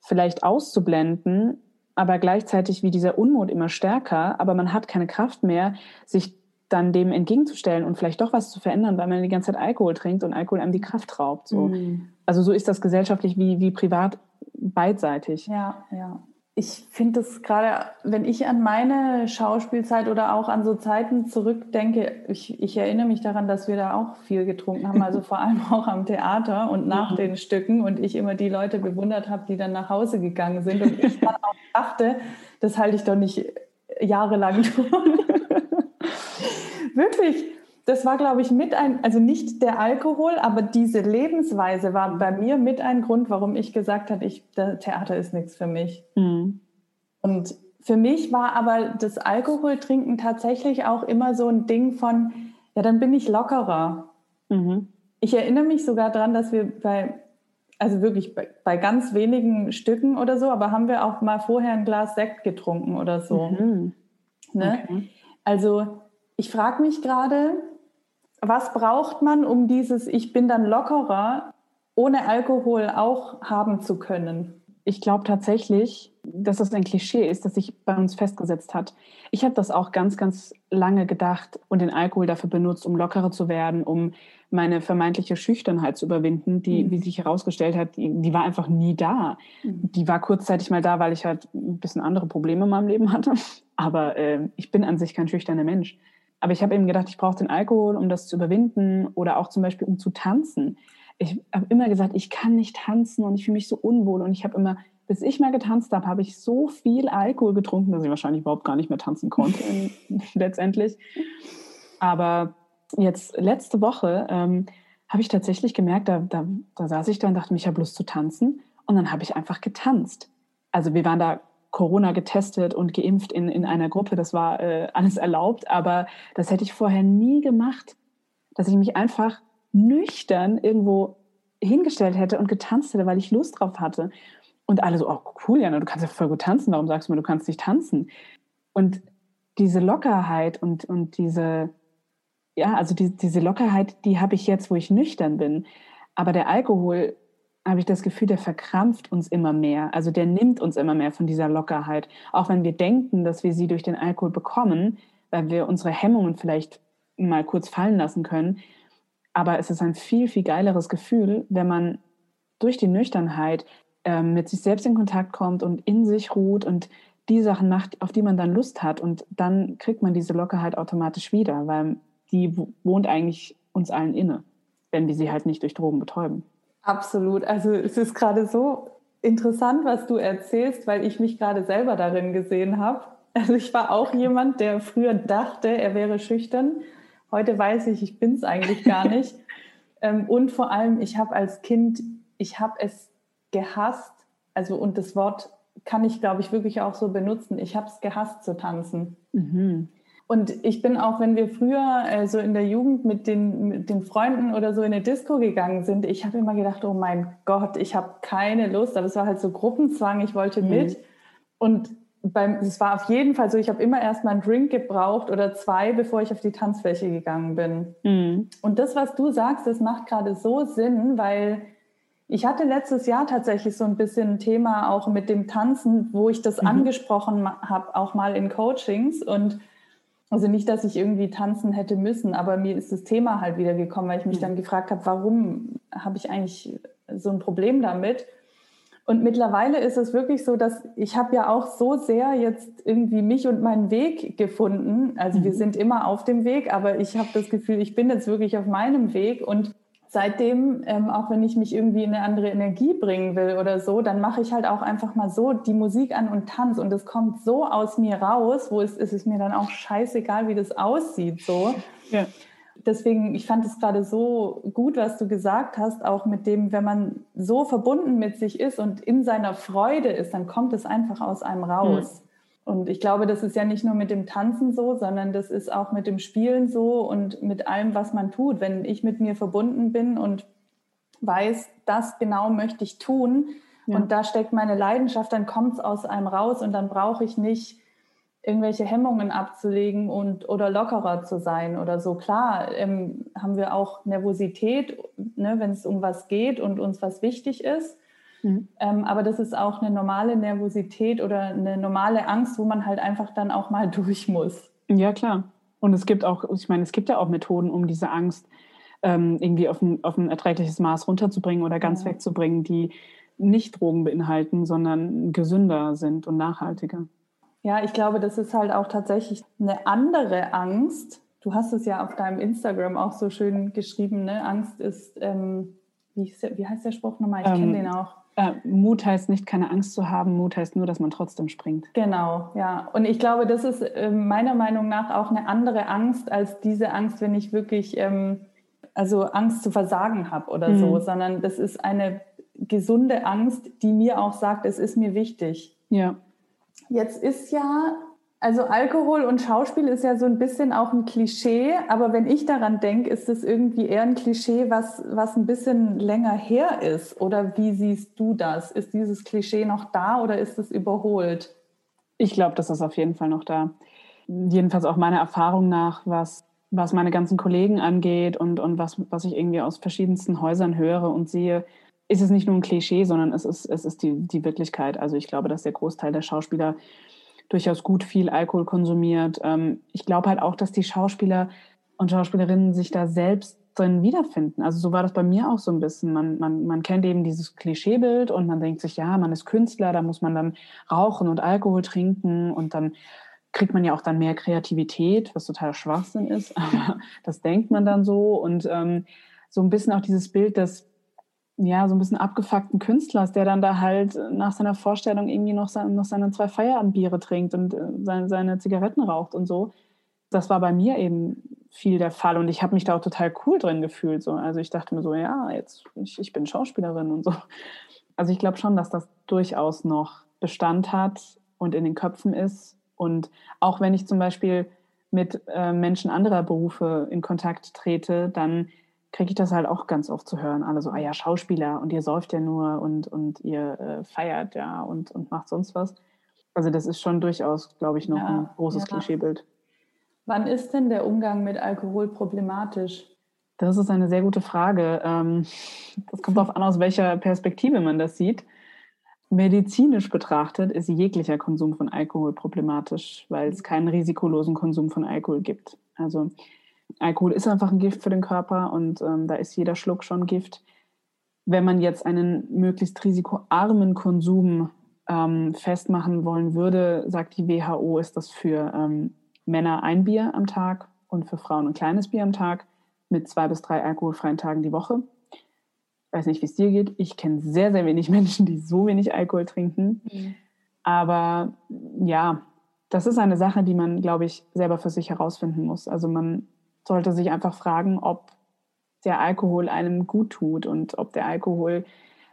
vielleicht auszublenden, aber gleichzeitig wie dieser Unmut immer stärker, aber man hat keine Kraft mehr, sich dann dem entgegenzustellen und vielleicht doch was zu verändern, weil man die ganze Zeit Alkohol trinkt und Alkohol einem die Kraft raubt. So. Mhm. Also so ist das gesellschaftlich wie, wie privat beidseitig. Ja, ja ich finde es gerade, wenn ich an meine Schauspielzeit oder auch an so Zeiten zurückdenke, ich, ich, erinnere mich daran, dass wir da auch viel getrunken haben, also vor allem auch am Theater und nach ja. den Stücken und ich immer die Leute bewundert habe, die dann nach Hause gegangen sind und ich dann auch dachte, das halte ich doch nicht jahrelang durch. Wirklich, das war, glaube ich, mit ein, also nicht der Alkohol, aber diese Lebensweise war bei mir mit ein Grund, warum ich gesagt habe, ich, Theater ist nichts für mich. Mhm. Und für mich war aber das Alkoholtrinken tatsächlich auch immer so ein Ding von, ja, dann bin ich lockerer. Mhm. Ich erinnere mich sogar daran, dass wir bei, also wirklich bei, bei, ganz wenigen Stücken oder so, aber haben wir auch mal vorher ein Glas Sekt getrunken oder so. Mhm. Ne? Okay. Also ich frage mich gerade, was braucht man, um dieses Ich bin dann lockerer ohne Alkohol auch haben zu können? Ich glaube tatsächlich, dass das ein Klischee ist, das sich bei uns festgesetzt hat. Ich habe das auch ganz, ganz lange gedacht und den Alkohol dafür benutzt, um lockerer zu werden, um meine vermeintliche Schüchternheit zu überwinden, die, mhm. wie sich herausgestellt hat, die, die, war einfach nie da. Mhm. Die war kurzzeitig mal da, weil ich halt ein bisschen andere Probleme in meinem Leben hatte. Aber äh, ich bin an sich kein schüchterner Mensch. Aber ich habe eben gedacht, ich brauche den Alkohol, um das zu überwinden oder auch zum Beispiel, um zu tanzen. Ich habe immer gesagt, ich kann nicht tanzen und ich fühle mich so unwohl. Und ich habe immer, bis ich mal getanzt habe, habe ich so viel Alkohol getrunken, dass ich wahrscheinlich überhaupt gar nicht mehr tanzen konnte letztendlich. Aber jetzt letzte Woche ähm, habe ich tatsächlich gemerkt, da, da, da saß ich da und dachte, ich habe Lust zu tanzen. Und dann habe ich einfach getanzt. Also wir waren da Corona getestet und geimpft in, in einer Gruppe. Das war äh, alles erlaubt, aber das hätte ich vorher nie gemacht, dass ich mich einfach nüchtern irgendwo hingestellt hätte und getanzt hätte, weil ich Lust drauf hatte. Und alle so, oh cool, Jana, du kannst ja voll gut tanzen, warum sagst du mir, du kannst nicht tanzen? Und diese Lockerheit und, und diese, ja, also die, diese Lockerheit, die habe ich jetzt, wo ich nüchtern bin. Aber der Alkohol habe ich das Gefühl, der verkrampft uns immer mehr. Also der nimmt uns immer mehr von dieser Lockerheit. Auch wenn wir denken, dass wir sie durch den Alkohol bekommen, weil wir unsere Hemmungen vielleicht mal kurz fallen lassen können. Aber es ist ein viel, viel geileres Gefühl, wenn man durch die Nüchternheit äh, mit sich selbst in Kontakt kommt und in sich ruht und die Sachen macht, auf die man dann Lust hat. Und dann kriegt man diese Lockerheit automatisch wieder, weil die wohnt eigentlich uns allen inne, wenn wir sie halt nicht durch Drogen betäuben. Absolut. Also es ist gerade so interessant, was du erzählst, weil ich mich gerade selber darin gesehen habe. Also ich war auch jemand, der früher dachte, er wäre schüchtern. Heute weiß ich, ich bin es eigentlich gar nicht. Ähm, und vor allem, ich habe als Kind, ich habe es gehasst. Also und das Wort kann ich, glaube ich, wirklich auch so benutzen. Ich habe es gehasst zu tanzen. Mhm. Und ich bin auch, wenn wir früher äh, so in der Jugend mit den, mit den Freunden oder so in eine Disco gegangen sind, ich habe immer gedacht, oh mein Gott, ich habe keine Lust. Aber es war halt so Gruppenzwang, ich wollte mhm. mit. Und beim, es war auf jeden Fall so, ich habe immer erst mal einen Drink gebraucht oder zwei, bevor ich auf die Tanzfläche gegangen bin. Mhm. Und das, was du sagst, das macht gerade so Sinn, weil ich hatte letztes Jahr tatsächlich so ein bisschen ein Thema auch mit dem Tanzen, wo ich das mhm. angesprochen habe, auch mal in Coachings. Und also nicht, dass ich irgendwie tanzen hätte müssen, aber mir ist das Thema halt wieder gekommen, weil ich mich mhm. dann gefragt habe, warum habe ich eigentlich so ein Problem damit? Und mittlerweile ist es wirklich so, dass ich habe ja auch so sehr jetzt irgendwie mich und meinen Weg gefunden. Also mhm. wir sind immer auf dem Weg, aber ich habe das Gefühl, ich bin jetzt wirklich auf meinem Weg und seitdem, ähm, auch wenn ich mich irgendwie in eine andere Energie bringen will oder so, dann mache ich halt auch einfach mal so die Musik an und tanze und es kommt so aus mir raus, wo es ist es mir dann auch scheißegal, wie das aussieht, so. Ja deswegen, ich fand es gerade so gut, was du gesagt hast, auch mit dem, wenn man so verbunden mit sich ist und in seiner Freude ist, dann kommt es einfach aus einem raus. Mhm. Und ich glaube, das ist ja nicht nur mit dem Tanzen so, sondern das ist auch mit dem Spielen so und mit allem, was man tut. Wenn ich mit mir verbunden bin und weiß, das genau möchte ich tun ja. und da steckt meine Leidenschaft, dann kommt es aus einem raus und dann brauche ich nicht irgendwelche Hemmungen abzulegen und oder lockerer zu sein oder so. Klar ähm, haben wir auch Nervosität, ne, wenn es um was geht und uns was wichtig ist. Mhm. Ähm, aber das ist auch eine normale Nervosität oder eine normale Angst, wo man halt einfach dann auch mal durch muss. Ja, klar. Und es gibt auch, ich meine, es gibt ja auch Methoden, um diese Angst ähm, irgendwie auf ein, auf ein erträgliches Maß runterzubringen oder ganz ja. wegzubringen, die nicht Drogen beinhalten, sondern gesünder sind und nachhaltiger. Ja, ich glaube, das ist halt auch tatsächlich eine andere Angst. Du hast es ja auf deinem Instagram auch so schön geschrieben, ne? Angst ist, ähm, wie, wie, heißt der Spruch nochmal? Ich ähm, kenne den auch. Äh, Mut heißt nicht, keine Angst zu haben. Mut heißt nur, dass man trotzdem springt. Genau, ja. Und ich glaube, das ist äh, meiner Meinung nach auch eine andere Angst als diese Angst, wenn ich wirklich ähm, also Angst zu versagen habe oder mhm. so, sondern das ist eine gesunde Angst, die mir auch sagt, es ist mir wichtig. Ja. Jetzt ist ja, also Alkohol und Schauspiel ist ja so ein bisschen auch ein Klischee, aber wenn ich daran denke, ist es irgendwie eher ein Klischee, was, was ein bisschen länger her ist. Oder wie siehst du das? Ist dieses Klischee noch da oder ist es überholt? Ich glaube, das ist auf jeden Fall noch da. Jedenfalls auch meiner Erfahrung nach, was, was meine ganzen Kollegen angeht und, und was, was ich irgendwie aus verschiedensten Häusern höre und sehe, ist es nicht nur ein Klischee, sondern es ist, es ist die, die Wirklichkeit. Also ich glaube, dass der Großteil der Schauspieler durchaus gut viel Alkohol konsumiert. Ähm, ich glaube halt auch, dass die Schauspieler und Schauspielerinnen sich da selbst drin wiederfinden. Also so war das bei mir auch so ein bisschen. Man, man, man kennt eben dieses Klischeebild und man denkt sich, ja, man ist Künstler, da muss man dann rauchen und Alkohol trinken und dann kriegt man ja auch dann mehr Kreativität, was total Schwachsinn ist, aber das denkt man dann so und ähm, so ein bisschen auch dieses Bild, dass ja, so ein bisschen abgefuckten Künstlers, der dann da halt nach seiner Vorstellung irgendwie noch, sein, noch seine zwei Feierabendbiere trinkt und äh, seine, seine Zigaretten raucht und so. Das war bei mir eben viel der Fall und ich habe mich da auch total cool drin gefühlt. So. Also ich dachte mir so, ja, jetzt, ich, ich bin Schauspielerin und so. Also ich glaube schon, dass das durchaus noch Bestand hat und in den Köpfen ist. Und auch wenn ich zum Beispiel mit äh, Menschen anderer Berufe in Kontakt trete, dann kriege ich das halt auch ganz oft zu hören. Alle so, ah ja, Schauspieler und ihr säuft ja nur und, und ihr äh, feiert ja und, und macht sonst was. Also das ist schon durchaus, glaube ich, noch ja, ein großes ja. Klischeebild. Wann ist denn der Umgang mit Alkohol problematisch? Das ist eine sehr gute Frage. Ähm, das kommt darauf an, aus welcher Perspektive man das sieht. Medizinisch betrachtet ist jeglicher Konsum von Alkohol problematisch, weil es keinen risikolosen Konsum von Alkohol gibt. Also Alkohol ist einfach ein Gift für den Körper und ähm, da ist jeder Schluck schon Gift. Wenn man jetzt einen möglichst risikoarmen Konsum ähm, festmachen wollen würde, sagt die WHO, ist das für ähm, Männer ein Bier am Tag und für Frauen ein kleines Bier am Tag mit zwei bis drei alkoholfreien Tagen die Woche. Ich weiß nicht, wie es dir geht. Ich kenne sehr, sehr wenig Menschen, die so wenig Alkohol trinken. Mhm. Aber ja, das ist eine Sache, die man, glaube ich, selber für sich herausfinden muss. Also man sollte sich einfach fragen, ob der Alkohol einem gut tut und ob der Alkohol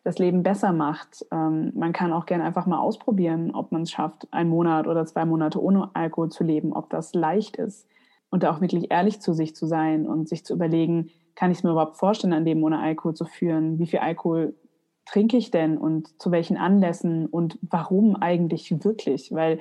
das Leben besser macht. Ähm, man kann auch gerne einfach mal ausprobieren, ob man es schafft, einen Monat oder zwei Monate ohne Alkohol zu leben, ob das leicht ist. Und da auch wirklich ehrlich zu sich zu sein und sich zu überlegen, kann ich es mir überhaupt vorstellen, ein Leben ohne Alkohol zu führen? Wie viel Alkohol trinke ich denn und zu welchen Anlässen und warum eigentlich wirklich? Weil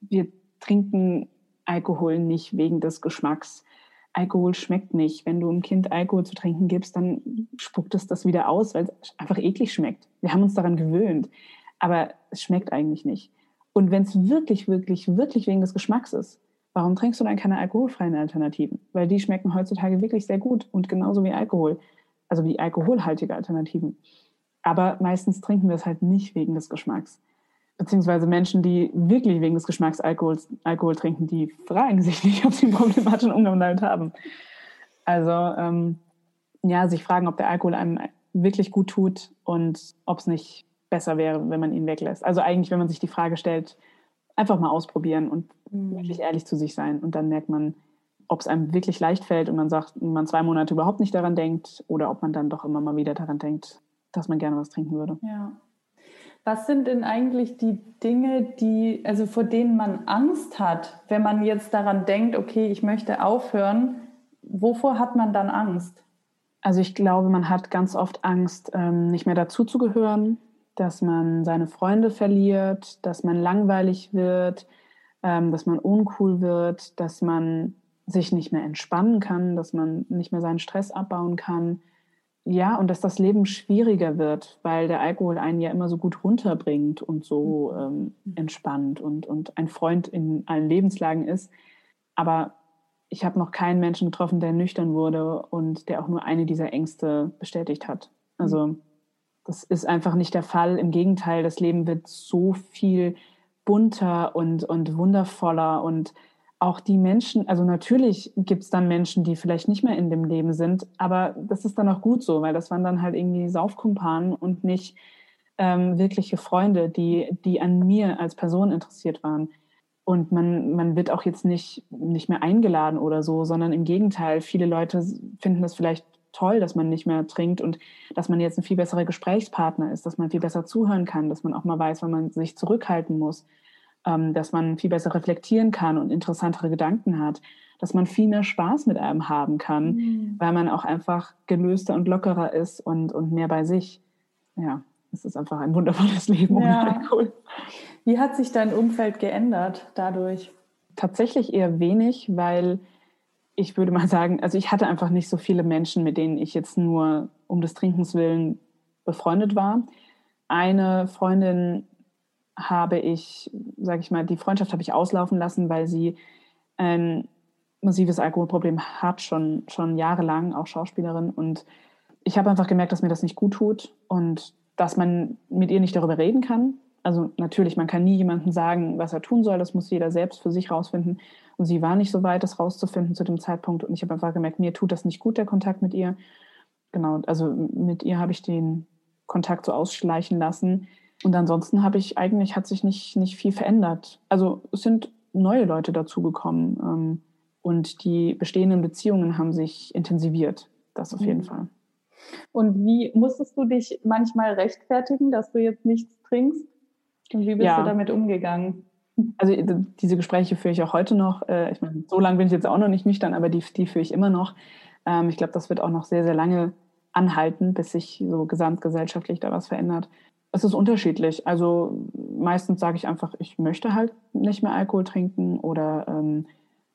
wir trinken Alkohol nicht wegen des Geschmacks. Alkohol schmeckt nicht. Wenn du einem Kind Alkohol zu trinken gibst, dann spuckt es das wieder aus, weil es einfach eklig schmeckt. Wir haben uns daran gewöhnt, aber es schmeckt eigentlich nicht. Und wenn es wirklich, wirklich, wirklich wegen des Geschmacks ist, warum trinkst du dann keine alkoholfreien Alternativen? Weil die schmecken heutzutage wirklich sehr gut und genauso wie Alkohol, also wie alkoholhaltige Alternativen. Aber meistens trinken wir es halt nicht wegen des Geschmacks beziehungsweise Menschen, die wirklich wegen des Geschmacks Alkohol, Alkohol trinken, die fragen sich nicht, ob sie einen problematischen Umgang damit haben. Also ähm, ja, sich fragen, ob der Alkohol einem wirklich gut tut und ob es nicht besser wäre, wenn man ihn weglässt. Also eigentlich, wenn man sich die Frage stellt, einfach mal ausprobieren und mhm. wirklich ehrlich zu sich sein. Und dann merkt man, ob es einem wirklich leicht fällt und man sagt, man zwei Monate überhaupt nicht daran denkt oder ob man dann doch immer mal wieder daran denkt, dass man gerne was trinken würde. Ja. Was sind denn eigentlich die Dinge, die, also vor denen man Angst hat, wenn man jetzt daran denkt, okay, ich möchte aufhören? Wovor hat man dann Angst? Also ich glaube, man hat ganz oft Angst, ähm, nicht mehr dazuzugehören, dass man seine Freunde verliert, dass man langweilig wird, ähm, dass man uncool wird, dass man sich nicht mehr entspannen kann, dass man nicht mehr seinen Stress abbauen kann ja, und dass das Leben schwieriger wird, weil der Alkohol einen ja immer so gut runterbringt und so ähm, entspannt und, und ein Freund in allen Lebenslagen ist. Aber ich habe noch keinen Menschen getroffen, der nüchtern wurde und der auch nur eine dieser Ängste bestätigt hat. Also das ist einfach nicht der Fall. Im Gegenteil, das Leben wird so viel bunter und, und wundervoller und auch die Menschen, also natürlich gibt es dann Menschen, die vielleicht nicht mehr in dem Leben sind, aber das ist dann auch gut so, weil das waren dann halt irgendwie Saufkumpanen und nicht ähm, wirkliche Freunde, die, die an mir als Person interessiert waren. Und man, man wird auch jetzt nicht, nicht mehr eingeladen oder so, sondern im Gegenteil, viele Leute finden das vielleicht toll, dass man nicht mehr trinkt und dass man jetzt ein viel besserer Gesprächspartner ist, dass man viel besser zuhören kann, dass man auch mal weiß, wann man sich zurückhalten muss dass man viel besser reflektieren kann und interessantere Gedanken hat, dass man viel mehr Spaß mit einem haben kann, mhm. weil man auch einfach gelöster und lockerer ist und, und mehr bei sich. Ja, es ist einfach ein wundervolles Leben ja. Alkohol. Wie hat sich dein Umfeld geändert dadurch? Tatsächlich eher wenig, weil ich würde mal sagen, also ich hatte einfach nicht so viele Menschen, mit denen ich jetzt nur um des Trinkens willen befreundet war. Eine Freundin habe ich, sage ich mal, die Freundschaft habe ich auslaufen lassen, weil sie ein massives Alkoholproblem hat, schon, schon jahrelang, auch Schauspielerin. Und ich habe einfach gemerkt, dass mir das nicht gut tut und dass man mit ihr nicht darüber reden kann. Also natürlich, man kann nie jemandem sagen, was er tun soll. Das muss jeder selbst für sich rausfinden. Und sie war nicht so weit, das rauszufinden zu dem Zeitpunkt. Und ich habe einfach gemerkt, mir tut das nicht gut, der Kontakt mit ihr. Genau, also mit ihr habe ich den Kontakt so ausschleichen lassen und ansonsten habe ich eigentlich, hat sich nicht, nicht viel verändert. Also es sind neue Leute dazugekommen ähm, und die bestehenden Beziehungen haben sich intensiviviert. Das auf jeden mhm. Fall. Und wie musstest du dich manchmal rechtfertigen, dass du jetzt nichts trinkst? Und wie bist ja. du damit umgegangen? Also diese Gespräche führe ich auch heute noch. Äh, ich meine, so lange bin ich jetzt auch noch nicht nüchtern, aber die, die führe ich immer noch. Ähm, ich glaube, das wird auch noch sehr, sehr lange anhalten, bis sich so gesamtgesellschaftlich da was verändert. Es ist unterschiedlich. Also meistens sage ich einfach, ich möchte halt nicht mehr Alkohol trinken oder ähm,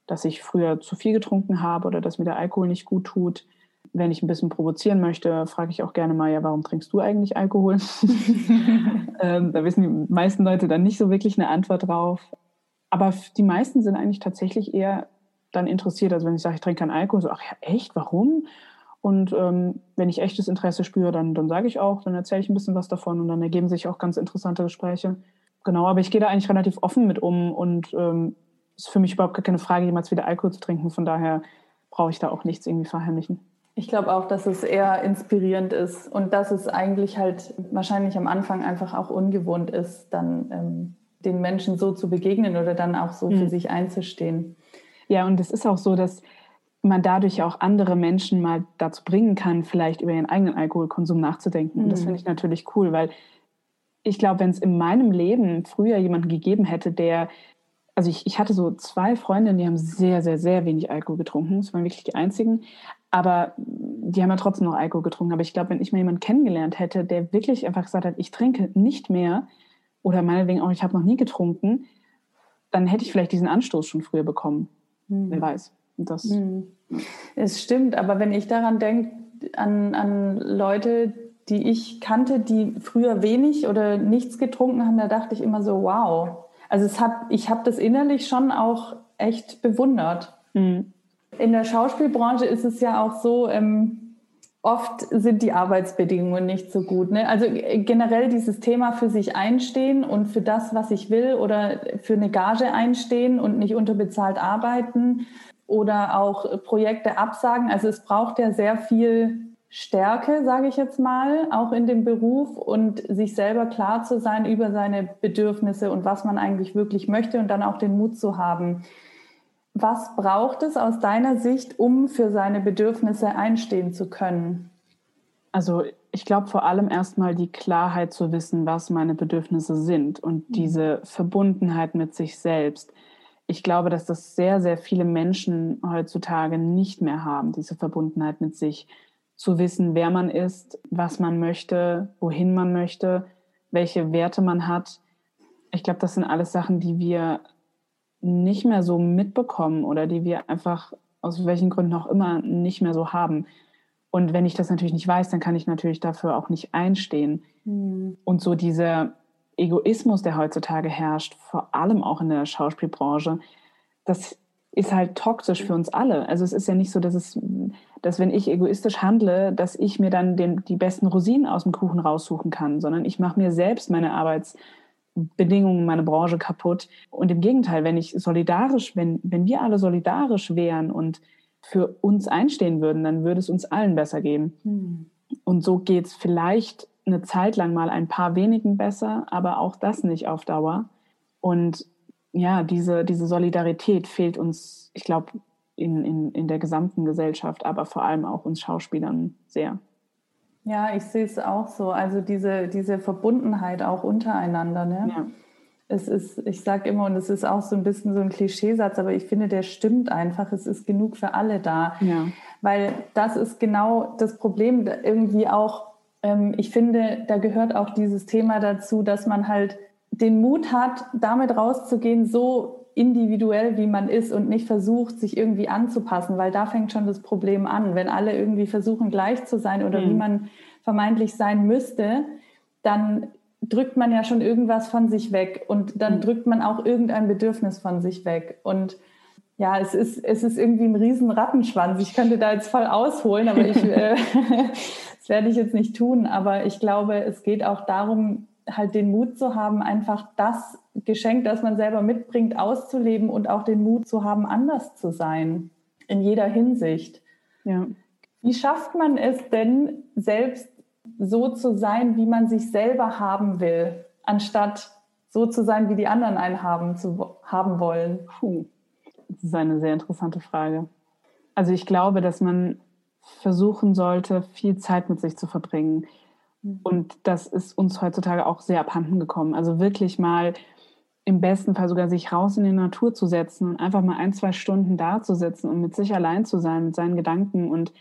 dass ich früher zu viel getrunken habe oder dass mir der Alkohol nicht gut tut. Wenn ich ein bisschen provozieren möchte, frage ich auch gerne mal, ja, warum trinkst du eigentlich Alkohol? ähm, da wissen die meisten Leute dann nicht so wirklich eine Antwort drauf. Aber die meisten sind eigentlich tatsächlich eher dann interessiert. Also wenn ich sage, ich trinke keinen Alkohol, so, ach ja, echt, warum? Und ähm, wenn ich echtes Interesse spüre, dann, dann sage ich auch, dann erzähle ich ein bisschen was davon und dann ergeben sich auch ganz interessante Gespräche. Genau, aber ich gehe da eigentlich relativ offen mit um und ähm, ist für mich überhaupt gar keine Frage, jemals wieder Alkohol zu trinken. Von daher brauche ich da auch nichts irgendwie verheimlichen. Ich glaube auch, dass es eher inspirierend ist und dass es eigentlich halt wahrscheinlich am Anfang einfach auch ungewohnt ist, dann ähm, den Menschen so zu begegnen oder dann auch so mhm. für sich einzustehen. Ja, und es ist auch so, dass man dadurch auch andere Menschen mal dazu bringen kann, vielleicht über ihren eigenen Alkoholkonsum nachzudenken. Und das mhm. finde ich natürlich cool, weil ich glaube, wenn es in meinem Leben früher jemanden gegeben hätte, der, also ich, ich hatte so zwei Freundinnen, die haben sehr, sehr, sehr wenig Alkohol getrunken. Das waren wirklich die einzigen. Aber die haben ja trotzdem noch Alkohol getrunken. Aber ich glaube, wenn ich mal jemanden kennengelernt hätte, der wirklich einfach gesagt hat, ich trinke nicht mehr oder meinetwegen auch, ich habe noch nie getrunken, dann hätte ich vielleicht diesen Anstoß schon früher bekommen. Mhm. Wer weiß. Das mhm. Es stimmt, aber wenn ich daran denke, an, an Leute, die ich kannte, die früher wenig oder nichts getrunken haben, da dachte ich immer so, wow. Also es hat, ich habe das innerlich schon auch echt bewundert. Mhm. In der Schauspielbranche ist es ja auch so, ähm, oft sind die Arbeitsbedingungen nicht so gut. Ne? Also äh, generell dieses Thema für sich einstehen und für das, was ich will oder für eine Gage einstehen und nicht unterbezahlt arbeiten oder auch Projekte absagen. Also es braucht ja sehr viel Stärke, sage ich jetzt mal, auch in dem Beruf und sich selber klar zu sein über seine Bedürfnisse und was man eigentlich wirklich möchte und dann auch den Mut zu haben. Was braucht es aus deiner Sicht, um für seine Bedürfnisse einstehen zu können? Also ich glaube vor allem erstmal die Klarheit zu wissen, was meine Bedürfnisse sind und mhm. diese Verbundenheit mit sich selbst. Ich glaube, dass das sehr, sehr viele Menschen heutzutage nicht mehr haben, diese Verbundenheit mit sich zu wissen, wer man ist, was man möchte, wohin man möchte, welche Werte man hat. Ich glaube, das sind alles Sachen, die wir nicht mehr so mitbekommen oder die wir einfach aus welchen Gründen auch immer nicht mehr so haben. Und wenn ich das natürlich nicht weiß, dann kann ich natürlich dafür auch nicht einstehen. Mhm. Und so dieser Egoismus, der heutzutage herrscht, vor allem auch in der Schauspielbranche, das ist halt toxisch für uns alle. Also es ist ja nicht so, dass es, dass wenn ich egoistisch handle, dass ich mir dann den, die besten Rosinen aus dem Kuchen raussuchen kann, sondern ich mache mir selbst meine Arbeitsbedingungen, meine Branche kaputt. Und im Gegenteil, wenn ich solidarisch, wenn, wenn wir alle solidarisch wären und für uns einstehen würden, dann würde es uns allen besser gehen. Hm. Und so geht es vielleicht eine Zeit lang mal ein paar wenigen besser, aber auch das nicht auf Dauer. Und ja, diese, diese Solidarität fehlt uns, ich glaube, in, in, in der gesamten Gesellschaft, aber vor allem auch uns Schauspielern sehr. Ja, ich sehe es auch so. Also diese, diese Verbundenheit auch untereinander. Ne? Ja. Es ist, ich sage immer, und es ist auch so ein bisschen so ein Klischeesatz, aber ich finde, der stimmt einfach. Es ist genug für alle da. Ja. Weil das ist genau das Problem irgendwie auch. Ähm, ich finde, da gehört auch dieses Thema dazu, dass man halt den Mut hat, damit rauszugehen, so individuell wie man ist und nicht versucht, sich irgendwie anzupassen, weil da fängt schon das Problem an. Wenn alle irgendwie versuchen, gleich zu sein oder mhm. wie man vermeintlich sein müsste, dann drückt man ja schon irgendwas von sich weg und dann mhm. drückt man auch irgendein Bedürfnis von sich weg. Und ja, es ist, es ist irgendwie ein riesen Rattenschwanz. Ich könnte da jetzt voll ausholen, aber ich, äh, das werde ich jetzt nicht tun. Aber ich glaube, es geht auch darum, halt den Mut zu haben, einfach das Geschenk, das man selber mitbringt, auszuleben und auch den Mut zu haben, anders zu sein. In jeder Hinsicht. Ja. Wie schafft man es denn, selbst so zu sein, wie man sich selber haben will, anstatt so zu sein, wie die anderen einen haben, zu, haben wollen? Puh. Das ist eine sehr interessante Frage. Also ich glaube, dass man versuchen sollte, viel Zeit mit sich zu verbringen. Und das ist uns heutzutage auch sehr abhanden gekommen. Also wirklich mal im besten Fall sogar sich raus in die Natur zu setzen und einfach mal ein, zwei Stunden da zu sitzen und mit sich allein zu sein, mit seinen Gedanken. Und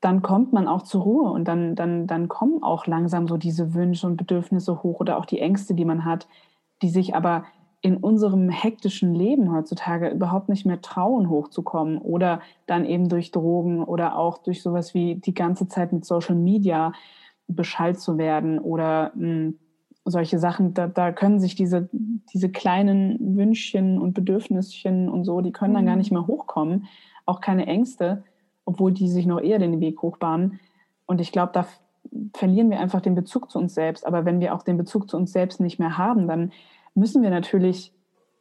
dann kommt man auch zur Ruhe und dann, dann, dann kommen auch langsam so diese Wünsche und Bedürfnisse hoch oder auch die Ängste, die man hat, die sich aber in unserem hektischen Leben heutzutage überhaupt nicht mehr trauen, hochzukommen oder dann eben durch Drogen oder auch durch sowas wie die ganze Zeit mit Social Media beschallt zu werden oder mh, hm, solche Sachen, da, da können sich diese, diese kleinen Wünschchen und Bedürfnischen und so, die können dann gar mhm. nicht mehr hochkommen. Auch keine Ängste, obwohl die sich noch eher den Weg hochbahnen. Und ich glaube, da verlieren wir einfach den Bezug zu uns selbst. Aber wenn wir auch den Bezug zu uns selbst nicht mehr haben, dann müssen wir natürlich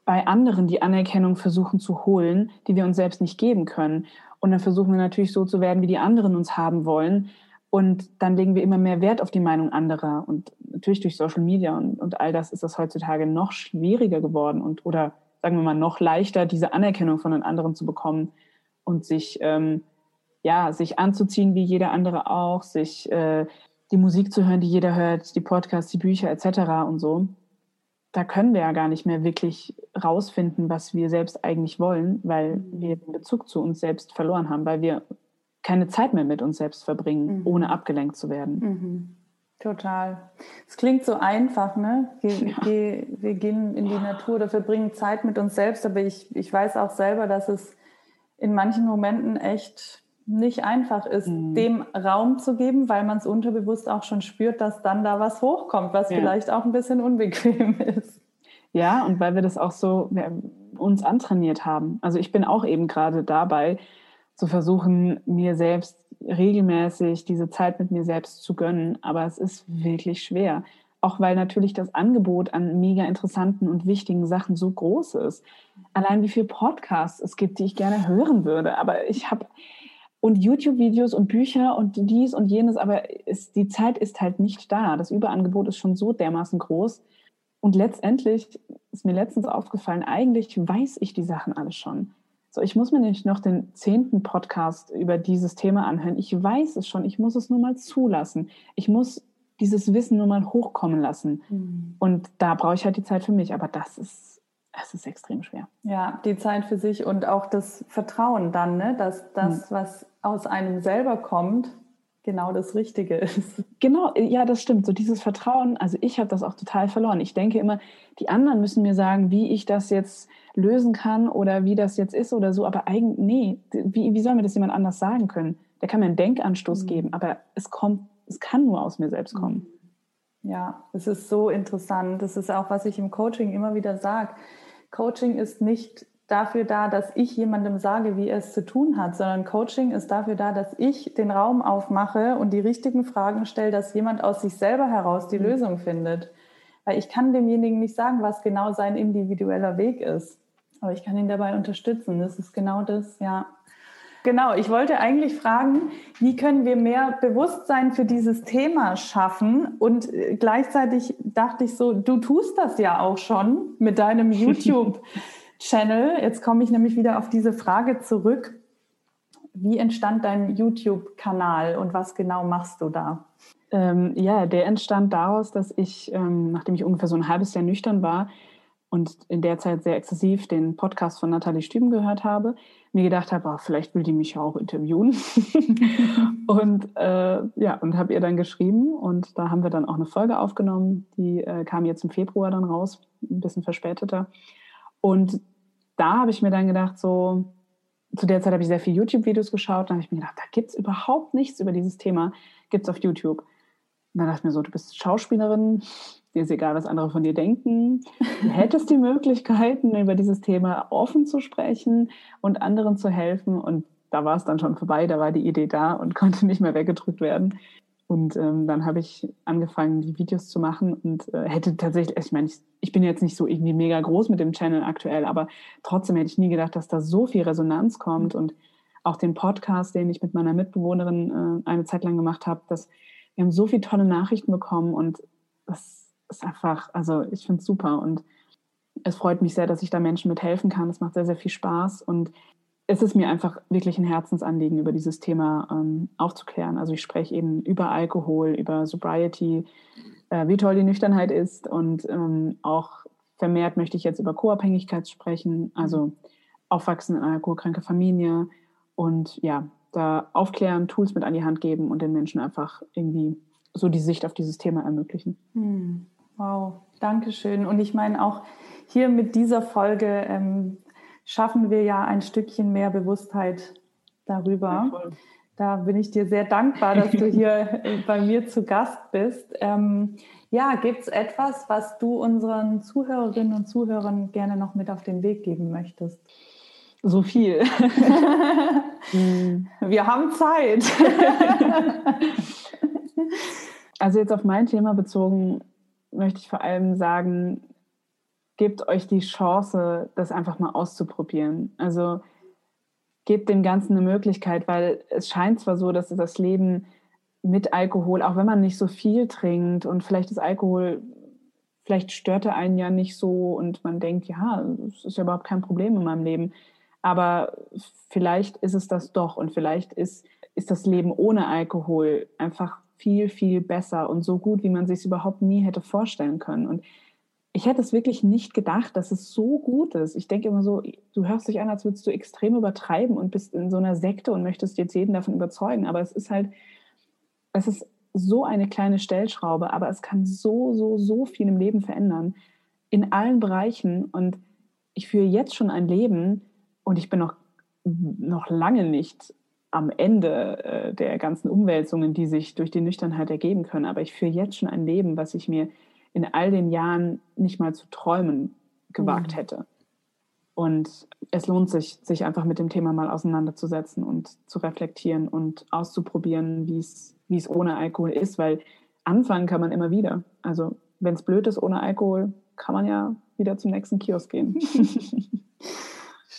bei anderen die Anerkennung versuchen zu holen, die wir uns selbst nicht geben können. Und dann versuchen wir natürlich so zu werden, wie die anderen uns haben wollen Und dann legen wir immer mehr Wert auf die Meinung anderer. Und natürlich durch Social Media und, und all das ist das heutzutage noch schwieriger geworden und oder sagen wir mal noch leichter, diese Anerkennung von den anderen zu bekommen und sich ähm, ja sich anzuziehen wie jeder andere auch, sich äh, die Musik zu hören, die jeder hört, die Podcasts, die Bücher etc. und so. Da können wir ja gar nicht mehr wirklich rausfinden, was wir selbst eigentlich wollen, weil wir den Bezug zu uns selbst verloren haben, weil wir keine Zeit mehr mit uns selbst verbringen, mhm. ohne abgelenkt zu werden. Mhm. Total. Es klingt so einfach, ne? Wir, ja. wir, wir, gehen in die Natur oder verbringen Zeit mit uns selbst, aber ich, ich weiß auch selber, dass es in manchen Momenten echt nicht einfach ist, mhm. dem Raum zu geben, weil man es unterbewusst auch schon spürt, dass dann da was hochkommt, was ja. vielleicht auch ein bisschen unbequem ist. Ja, und weil wir das auch so uns antrainiert haben. Also ich bin auch eben gerade dabei, zu versuchen, mir selbst regelmäßig diese Zeit mit mir selbst zu gönnen. Aber es ist wirklich schwer. Auch weil natürlich das Angebot an mega interessanten und wichtigen Sachen so groß ist. Allein wie viele Podcasts es gibt, die ich gerne hören würde. Aber ich habe und YouTube-Videos und Bücher und dies und jenes, aber es, die Zeit ist halt nicht da. Das Überangebot ist schon so dermaßen groß. Und letztendlich ist mir letztens aufgefallen, eigentlich weiß ich die Sachen alle schon. So, ich muss mir nicht noch den zehnten Podcast über dieses Thema anhören. Ich weiß es schon, ich muss es nur mal zulassen. Ich muss dieses Wissen nur mal hochkommen lassen. Mhm. Und da brauche ich halt die Zeit für mich. Aber das ist, es ist extrem schwer. Ja, die Zeit für sich und auch das Vertrauen dann, ne? dass das, mhm. was aus einem selber kommt, genau das Richtige ist. Genau, ja, das stimmt. So dieses Vertrauen, also ich habe das auch total verloren. Ich denke immer, die anderen müssen mir sagen, wie ich das jetzt lösen kann oder wie das jetzt ist oder so. Aber eigentlich, nee, wie, wie soll mir das jemand anders sagen können? Der kann mir einen Denkanstoß mhm. geben, aber es kommt, es kann nur aus mir selbst kommen. Ja, es ist so interessant. Das ist auch, was ich im Coaching immer wieder sage. Coaching ist nicht dafür da, dass ich jemandem sage, wie er es zu tun hat, sondern Coaching ist dafür da, dass ich den Raum aufmache und die richtigen Fragen stelle, dass jemand aus sich selber heraus die mhm. Lösung findet. Weil ich kann demjenigen nicht sagen, was genau sein individueller Weg ist. Aber ich kann ihn dabei unterstützen. Das ist genau das, ja. Genau, ich wollte eigentlich fragen, wie können wir mehr Bewusstsein für dieses Thema schaffen? Und äh, gleichzeitig dachte ich so, du tust das ja auch schon mit deinem YouTube. Channel. Jetzt komme ich nämlich wieder auf diese Frage zurück. Wie entstand dein YouTube-Kanal und was genau machst du da? Ähm, ja, der entstand daraus, dass ich, ähm, nachdem ich ungefähr so ein halbes Jahr nüchtern war und in der Zeit sehr exzessiv den Podcast von Nathalie Stüben gehört habe, mir gedacht habe, oh, vielleicht will die mich ja auch interviewen. und äh, ja, und habe ihr dann geschrieben und da haben wir dann auch eine Folge aufgenommen. Die äh, kam jetzt im Februar dann raus, ein bisschen verspäteter. Und da habe ich mir dann gedacht, so, zu der Zeit habe ich sehr viele YouTube-Videos geschaut. Dann habe ich mir gedacht, da gibt es überhaupt nichts über dieses Thema, gibt es auf YouTube. Und dann dachte ich mir so, du bist Schauspielerin, dir ist egal, was andere von dir denken. Du hättest die Möglichkeiten, über dieses Thema offen zu sprechen und anderen zu helfen. Und da war es dann schon vorbei, da war die Idee da und konnte nicht mehr weggedrückt werden. Und ähm, dann habe ich angefangen, die Videos zu machen und äh, hätte tatsächlich, ich meine, ich, ich, bin jetzt nicht so irgendwie mega groß mit dem Channel aktuell, aber trotzdem hätte ich nie gedacht, dass da so viel Resonanz kommt und auch den Podcast, den ich mit meiner Mitbewohnerin äh, eine Zeit lang gemacht habe, dass wir haben so viele tolle Nachrichten bekommen und das ist einfach, also ich finde es super und es freut mich sehr, dass ich da Menschen mithelfen kann. Es macht sehr, sehr viel Spaß und es ist mir einfach wirklich ein Herzensanliegen, über dieses Thema ähm, aufzuklären. Also ich spreche eben über Alkohol, über Sobriety, äh, wie toll die Nüchternheit ist und ähm, auch vermehrt möchte ich jetzt über Co-Abhängigkeit sprechen, also Aufwachsen in einer alkoholkranken Familie und ja, da aufklären, Tools mit an die Hand geben und den Menschen einfach irgendwie so die Sicht auf dieses Thema ermöglichen. Hm. Wow, danke schön. Und ich meine auch hier mit dieser Folge ähm, schaffen wir ja ein Stückchen mehr Bewusstheit darüber. Ja, da bin ich dir sehr dankbar, dass du hier bei mir zu Gast bist. Ähm, ja, gibt es etwas, was du unseren Zuhörerinnen und Zuhörern gerne noch mit auf den Weg geben möchtest? So viel. Wir haben Zeit. also jetzt auf mein Thema bezogen möchte ich vor allem sagen, gebt euch die Chance, das einfach mal auszuprobieren. Also gebt dem Ganzen eine Möglichkeit, weil es scheint zwar so, dass das Leben mit Alkohol, auch wenn man nicht so viel trinkt und vielleicht ist Alkohol, vielleicht stört er einen ja nicht so und man denkt, ja, es ist ja überhaupt kein Problem in meinem Leben. Aber vielleicht ist es das doch und vielleicht ist, ist das Leben ohne Alkohol einfach viel, viel besser und so gut, wie man sich es überhaupt nie hätte vorstellen können. Und ich hätte es wirklich nicht gedacht, dass es so gut ist. Ich denke immer so, du hörst dich an, als würdest du extrem übertreiben und bist in so einer Sekte und möchtest jetzt jeden davon überzeugen. Aber es ist halt, es ist so eine kleine Stellschraube, aber es kann so, so, so viel im Leben verändern. In allen Bereichen. Und ich führe jetzt schon ein Leben und ich bin noch, noch lange nicht am Ende äh, der ganzen Umwälzungen, die sich durch die Nüchternheit ergeben können. Aber ich führe jetzt schon ein Leben, was ich mir in all den Jahren nicht mal zu träumen gewagt mhm. hätte. Und es lohnt sich, sich einfach mit dem Thema mal auseinanderzusetzen und zu reflektieren und auszuprobieren, wie es, wie es ohne Alkohol ist, weil anfangen kann man immer wieder. Also wenn es blöd ist ohne Alkohol, kann man ja wieder zum nächsten Kiosk gehen.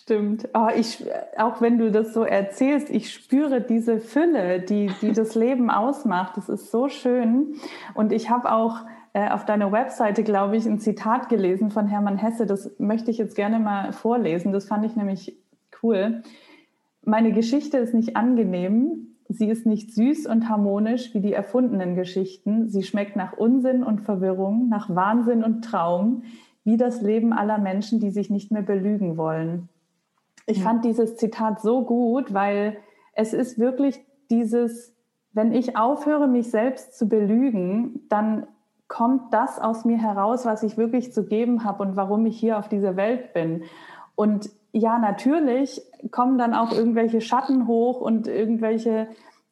Stimmt. Oh, ich, auch wenn du das so erzählst, ich spüre diese Fülle, die, die das Leben ausmacht. Das ist so schön. Und ich habe auch äh, auf deiner Webseite, glaube ich, ein Zitat gelesen von Hermann Hesse. Das möchte ich jetzt gerne mal vorlesen. Das fand ich nämlich cool. Meine Geschichte ist nicht angenehm. Sie ist nicht süß und harmonisch wie die erfundenen Geschichten. Sie schmeckt nach Unsinn und Verwirrung, nach Wahnsinn und Traum, wie das Leben aller Menschen, die sich nicht mehr belügen wollen. Ich fand dieses Zitat so gut, weil es ist wirklich dieses, wenn ich aufhöre, mich selbst zu belügen, dann kommt das aus mir heraus, was ich wirklich zu geben habe und warum ich hier auf dieser Welt bin. Und ja, natürlich kommen dann auch irgendwelche Schatten hoch und irgendwelche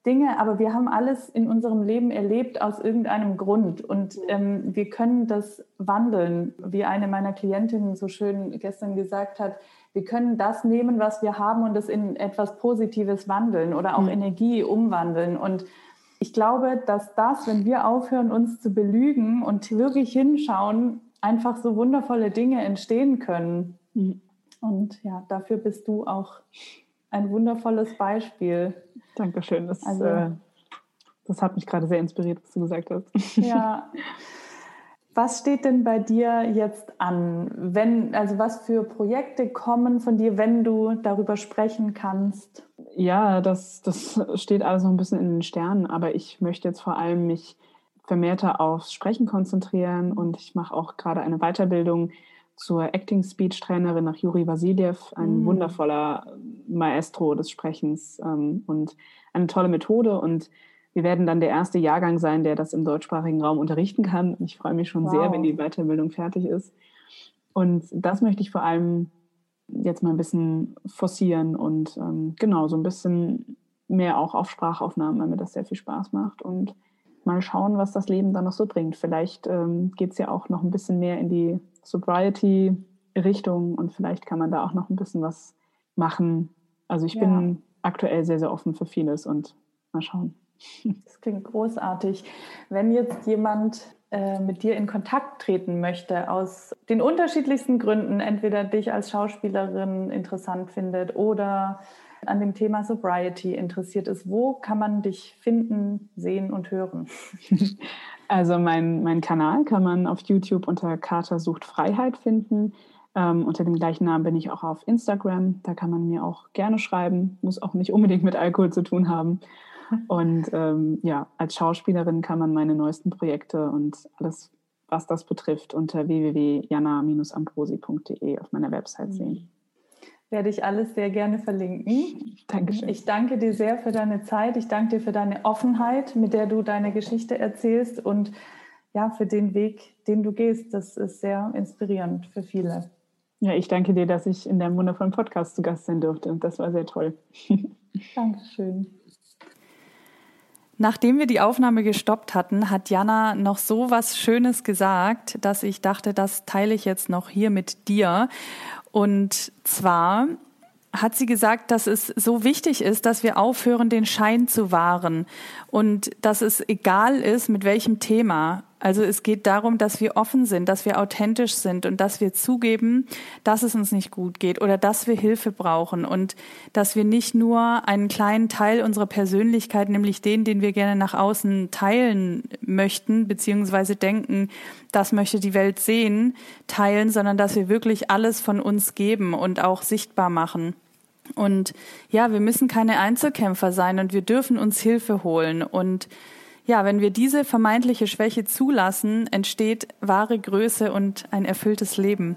Dinge, aber wir haben alles in unserem Leben erlebt aus irgendeinem Grund und ähm, wir können das wandeln, wie eine meiner Klientinnen so schön gestern gesagt hat. Wir können das nehmen, was wir haben und es in etwas Positives wandeln oder auch mhm. Energie umwandeln und ich glaube, dass das, wenn wir aufhören, uns zu belügen und wirklich hinschauen, einfach so wundervolle Dinge entstehen können. Mhm. Und ja, dafür bist du auch ein wundervolles Beispiel. Dankeschön. Das, also, äh, das hat mich gerade sehr inspiriert, was du gesagt hast. Ja. Was steht denn bei dir jetzt an? Wenn, also was für Projekte kommen von dir, wenn du darüber sprechen kannst? Ja, das, das steht alles noch ein bisschen in den Sternen, aber ich möchte jetzt vor allem mich vermehrter aufs Sprechen konzentrieren und ich mache auch gerade eine Weiterbildung zur Acting Speech Trainerin nach Juri Vasiljev, ein mm. wundervoller Maestro des Sprechens ähm, und eine tolle Methode und wir werden dann der erste Jahrgang sein, der das im deutschsprachigen Raum unterrichten kann. Ich freue mich schon wow. sehr, wenn die Weiterbildung fertig ist. Und das möchte ich vor allem jetzt mal ein bisschen forcieren und ähm, genau so ein bisschen mehr auch auf Sprachaufnahmen, weil mir das sehr viel Spaß macht und mal schauen, was das Leben dann noch so bringt. Vielleicht ähm, geht es ja auch noch ein bisschen mehr in die Sobriety-Richtung und vielleicht kann man da auch noch ein bisschen was machen. Also ich ja. bin aktuell sehr, sehr offen für vieles und mal schauen. Das klingt großartig. Wenn jetzt jemand äh, mit dir in Kontakt treten möchte, aus den unterschiedlichsten Gründen, entweder dich als Schauspielerin interessant findet oder an dem Thema Sobriety interessiert ist, wo kann man dich finden, sehen und hören? Also mein, mein Kanal kann man auf YouTube unter Kater sucht Freiheit finden. Ähm, unter dem gleichen Namen bin ich auch auf Instagram. Da kann man mir auch gerne schreiben. Muss auch nicht unbedingt mit Alkohol zu tun haben. Und ähm, ja, als Schauspielerin kann man meine neuesten Projekte und alles, was das betrifft, unter www.jana-ambrosi.de auf meiner Website mhm. sehen. Werde ich alles sehr gerne verlinken. Dankeschön. Ich danke dir sehr für deine Zeit. Ich danke dir für deine Offenheit, mit der du deine Geschichte erzählst und ja, für den Weg, den du gehst. Das ist sehr inspirierend für viele. Ja, ich danke dir, dass ich in deinem wundervollen Podcast zu Gast sein durfte. Das war sehr toll. Dankeschön. Nachdem wir die Aufnahme gestoppt hatten, hat Jana noch so was Schönes gesagt, dass ich dachte, das teile ich jetzt noch hier mit dir. Und zwar hat sie gesagt, dass es so wichtig ist, dass wir aufhören, den Schein zu wahren und dass es egal ist, mit welchem Thema. Also es geht darum, dass wir offen sind, dass wir authentisch sind und dass wir zugeben, dass es uns nicht gut geht oder dass wir Hilfe brauchen und dass wir nicht nur einen kleinen Teil unserer Persönlichkeit, nämlich den, den wir gerne nach außen teilen möchten, beziehungsweise denken, das möchte die Welt sehen, teilen, sondern dass wir wirklich alles von uns geben und auch sichtbar machen. Und ja, wir müssen keine Einzelkämpfer sein und wir dürfen uns Hilfe holen. Und ja, wenn wir diese vermeintliche Schwäche zulassen, entsteht wahre Größe und ein erfülltes Leben.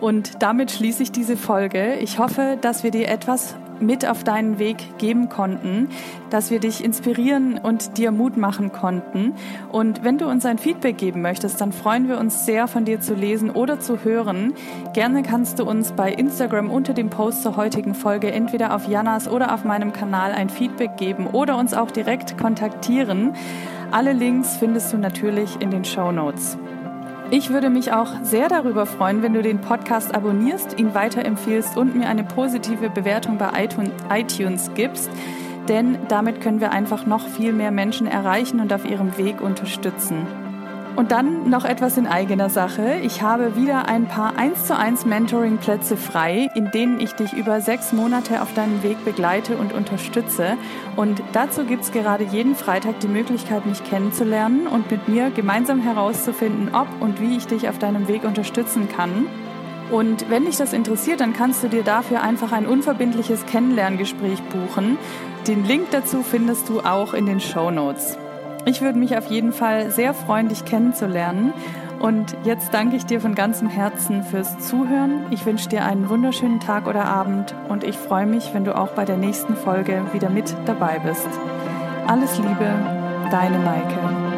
Und damit schließe ich diese Folge. Ich hoffe, dass wir dir etwas mit auf deinen Weg geben konnten, dass wir dich inspirieren und dir Mut machen konnten. Und wenn du uns ein Feedback geben möchtest, dann freuen wir uns sehr, von dir zu lesen oder zu hören. Gerne kannst du uns bei Instagram unter dem Post zur heutigen Folge entweder auf Janas oder auf meinem Kanal ein Feedback geben oder uns auch direkt kontaktieren. Alle Links findest du natürlich in den Show Notes. Ich würde mich auch sehr darüber freuen, wenn du den Podcast abonnierst, ihn weiterempfiehlst und mir eine positive Bewertung bei iTunes gibst. Denn damit können wir einfach noch viel mehr Menschen erreichen und auf ihrem Weg unterstützen. Und dann noch etwas in eigener Sache. Ich habe wieder ein paar 1 zu 1 Mentoring-Plätze frei, in denen ich dich über sechs Monate auf deinem Weg begleite und unterstütze. Und dazu gibt es gerade jeden Freitag die Möglichkeit, mich kennenzulernen und mit mir gemeinsam herauszufinden, ob und wie ich dich auf deinem Weg unterstützen kann. Und wenn dich das interessiert, dann kannst du dir dafür einfach ein unverbindliches Kennenlerngespräch buchen. Den Link dazu findest du auch in den Show Notes. Ich würde mich auf jeden Fall sehr freuen, dich kennenzulernen. Und jetzt danke ich dir von ganzem Herzen fürs Zuhören. Ich wünsche dir einen wunderschönen Tag oder Abend und ich freue mich, wenn du auch bei der nächsten Folge wieder mit dabei bist. Alles Liebe, deine Maike.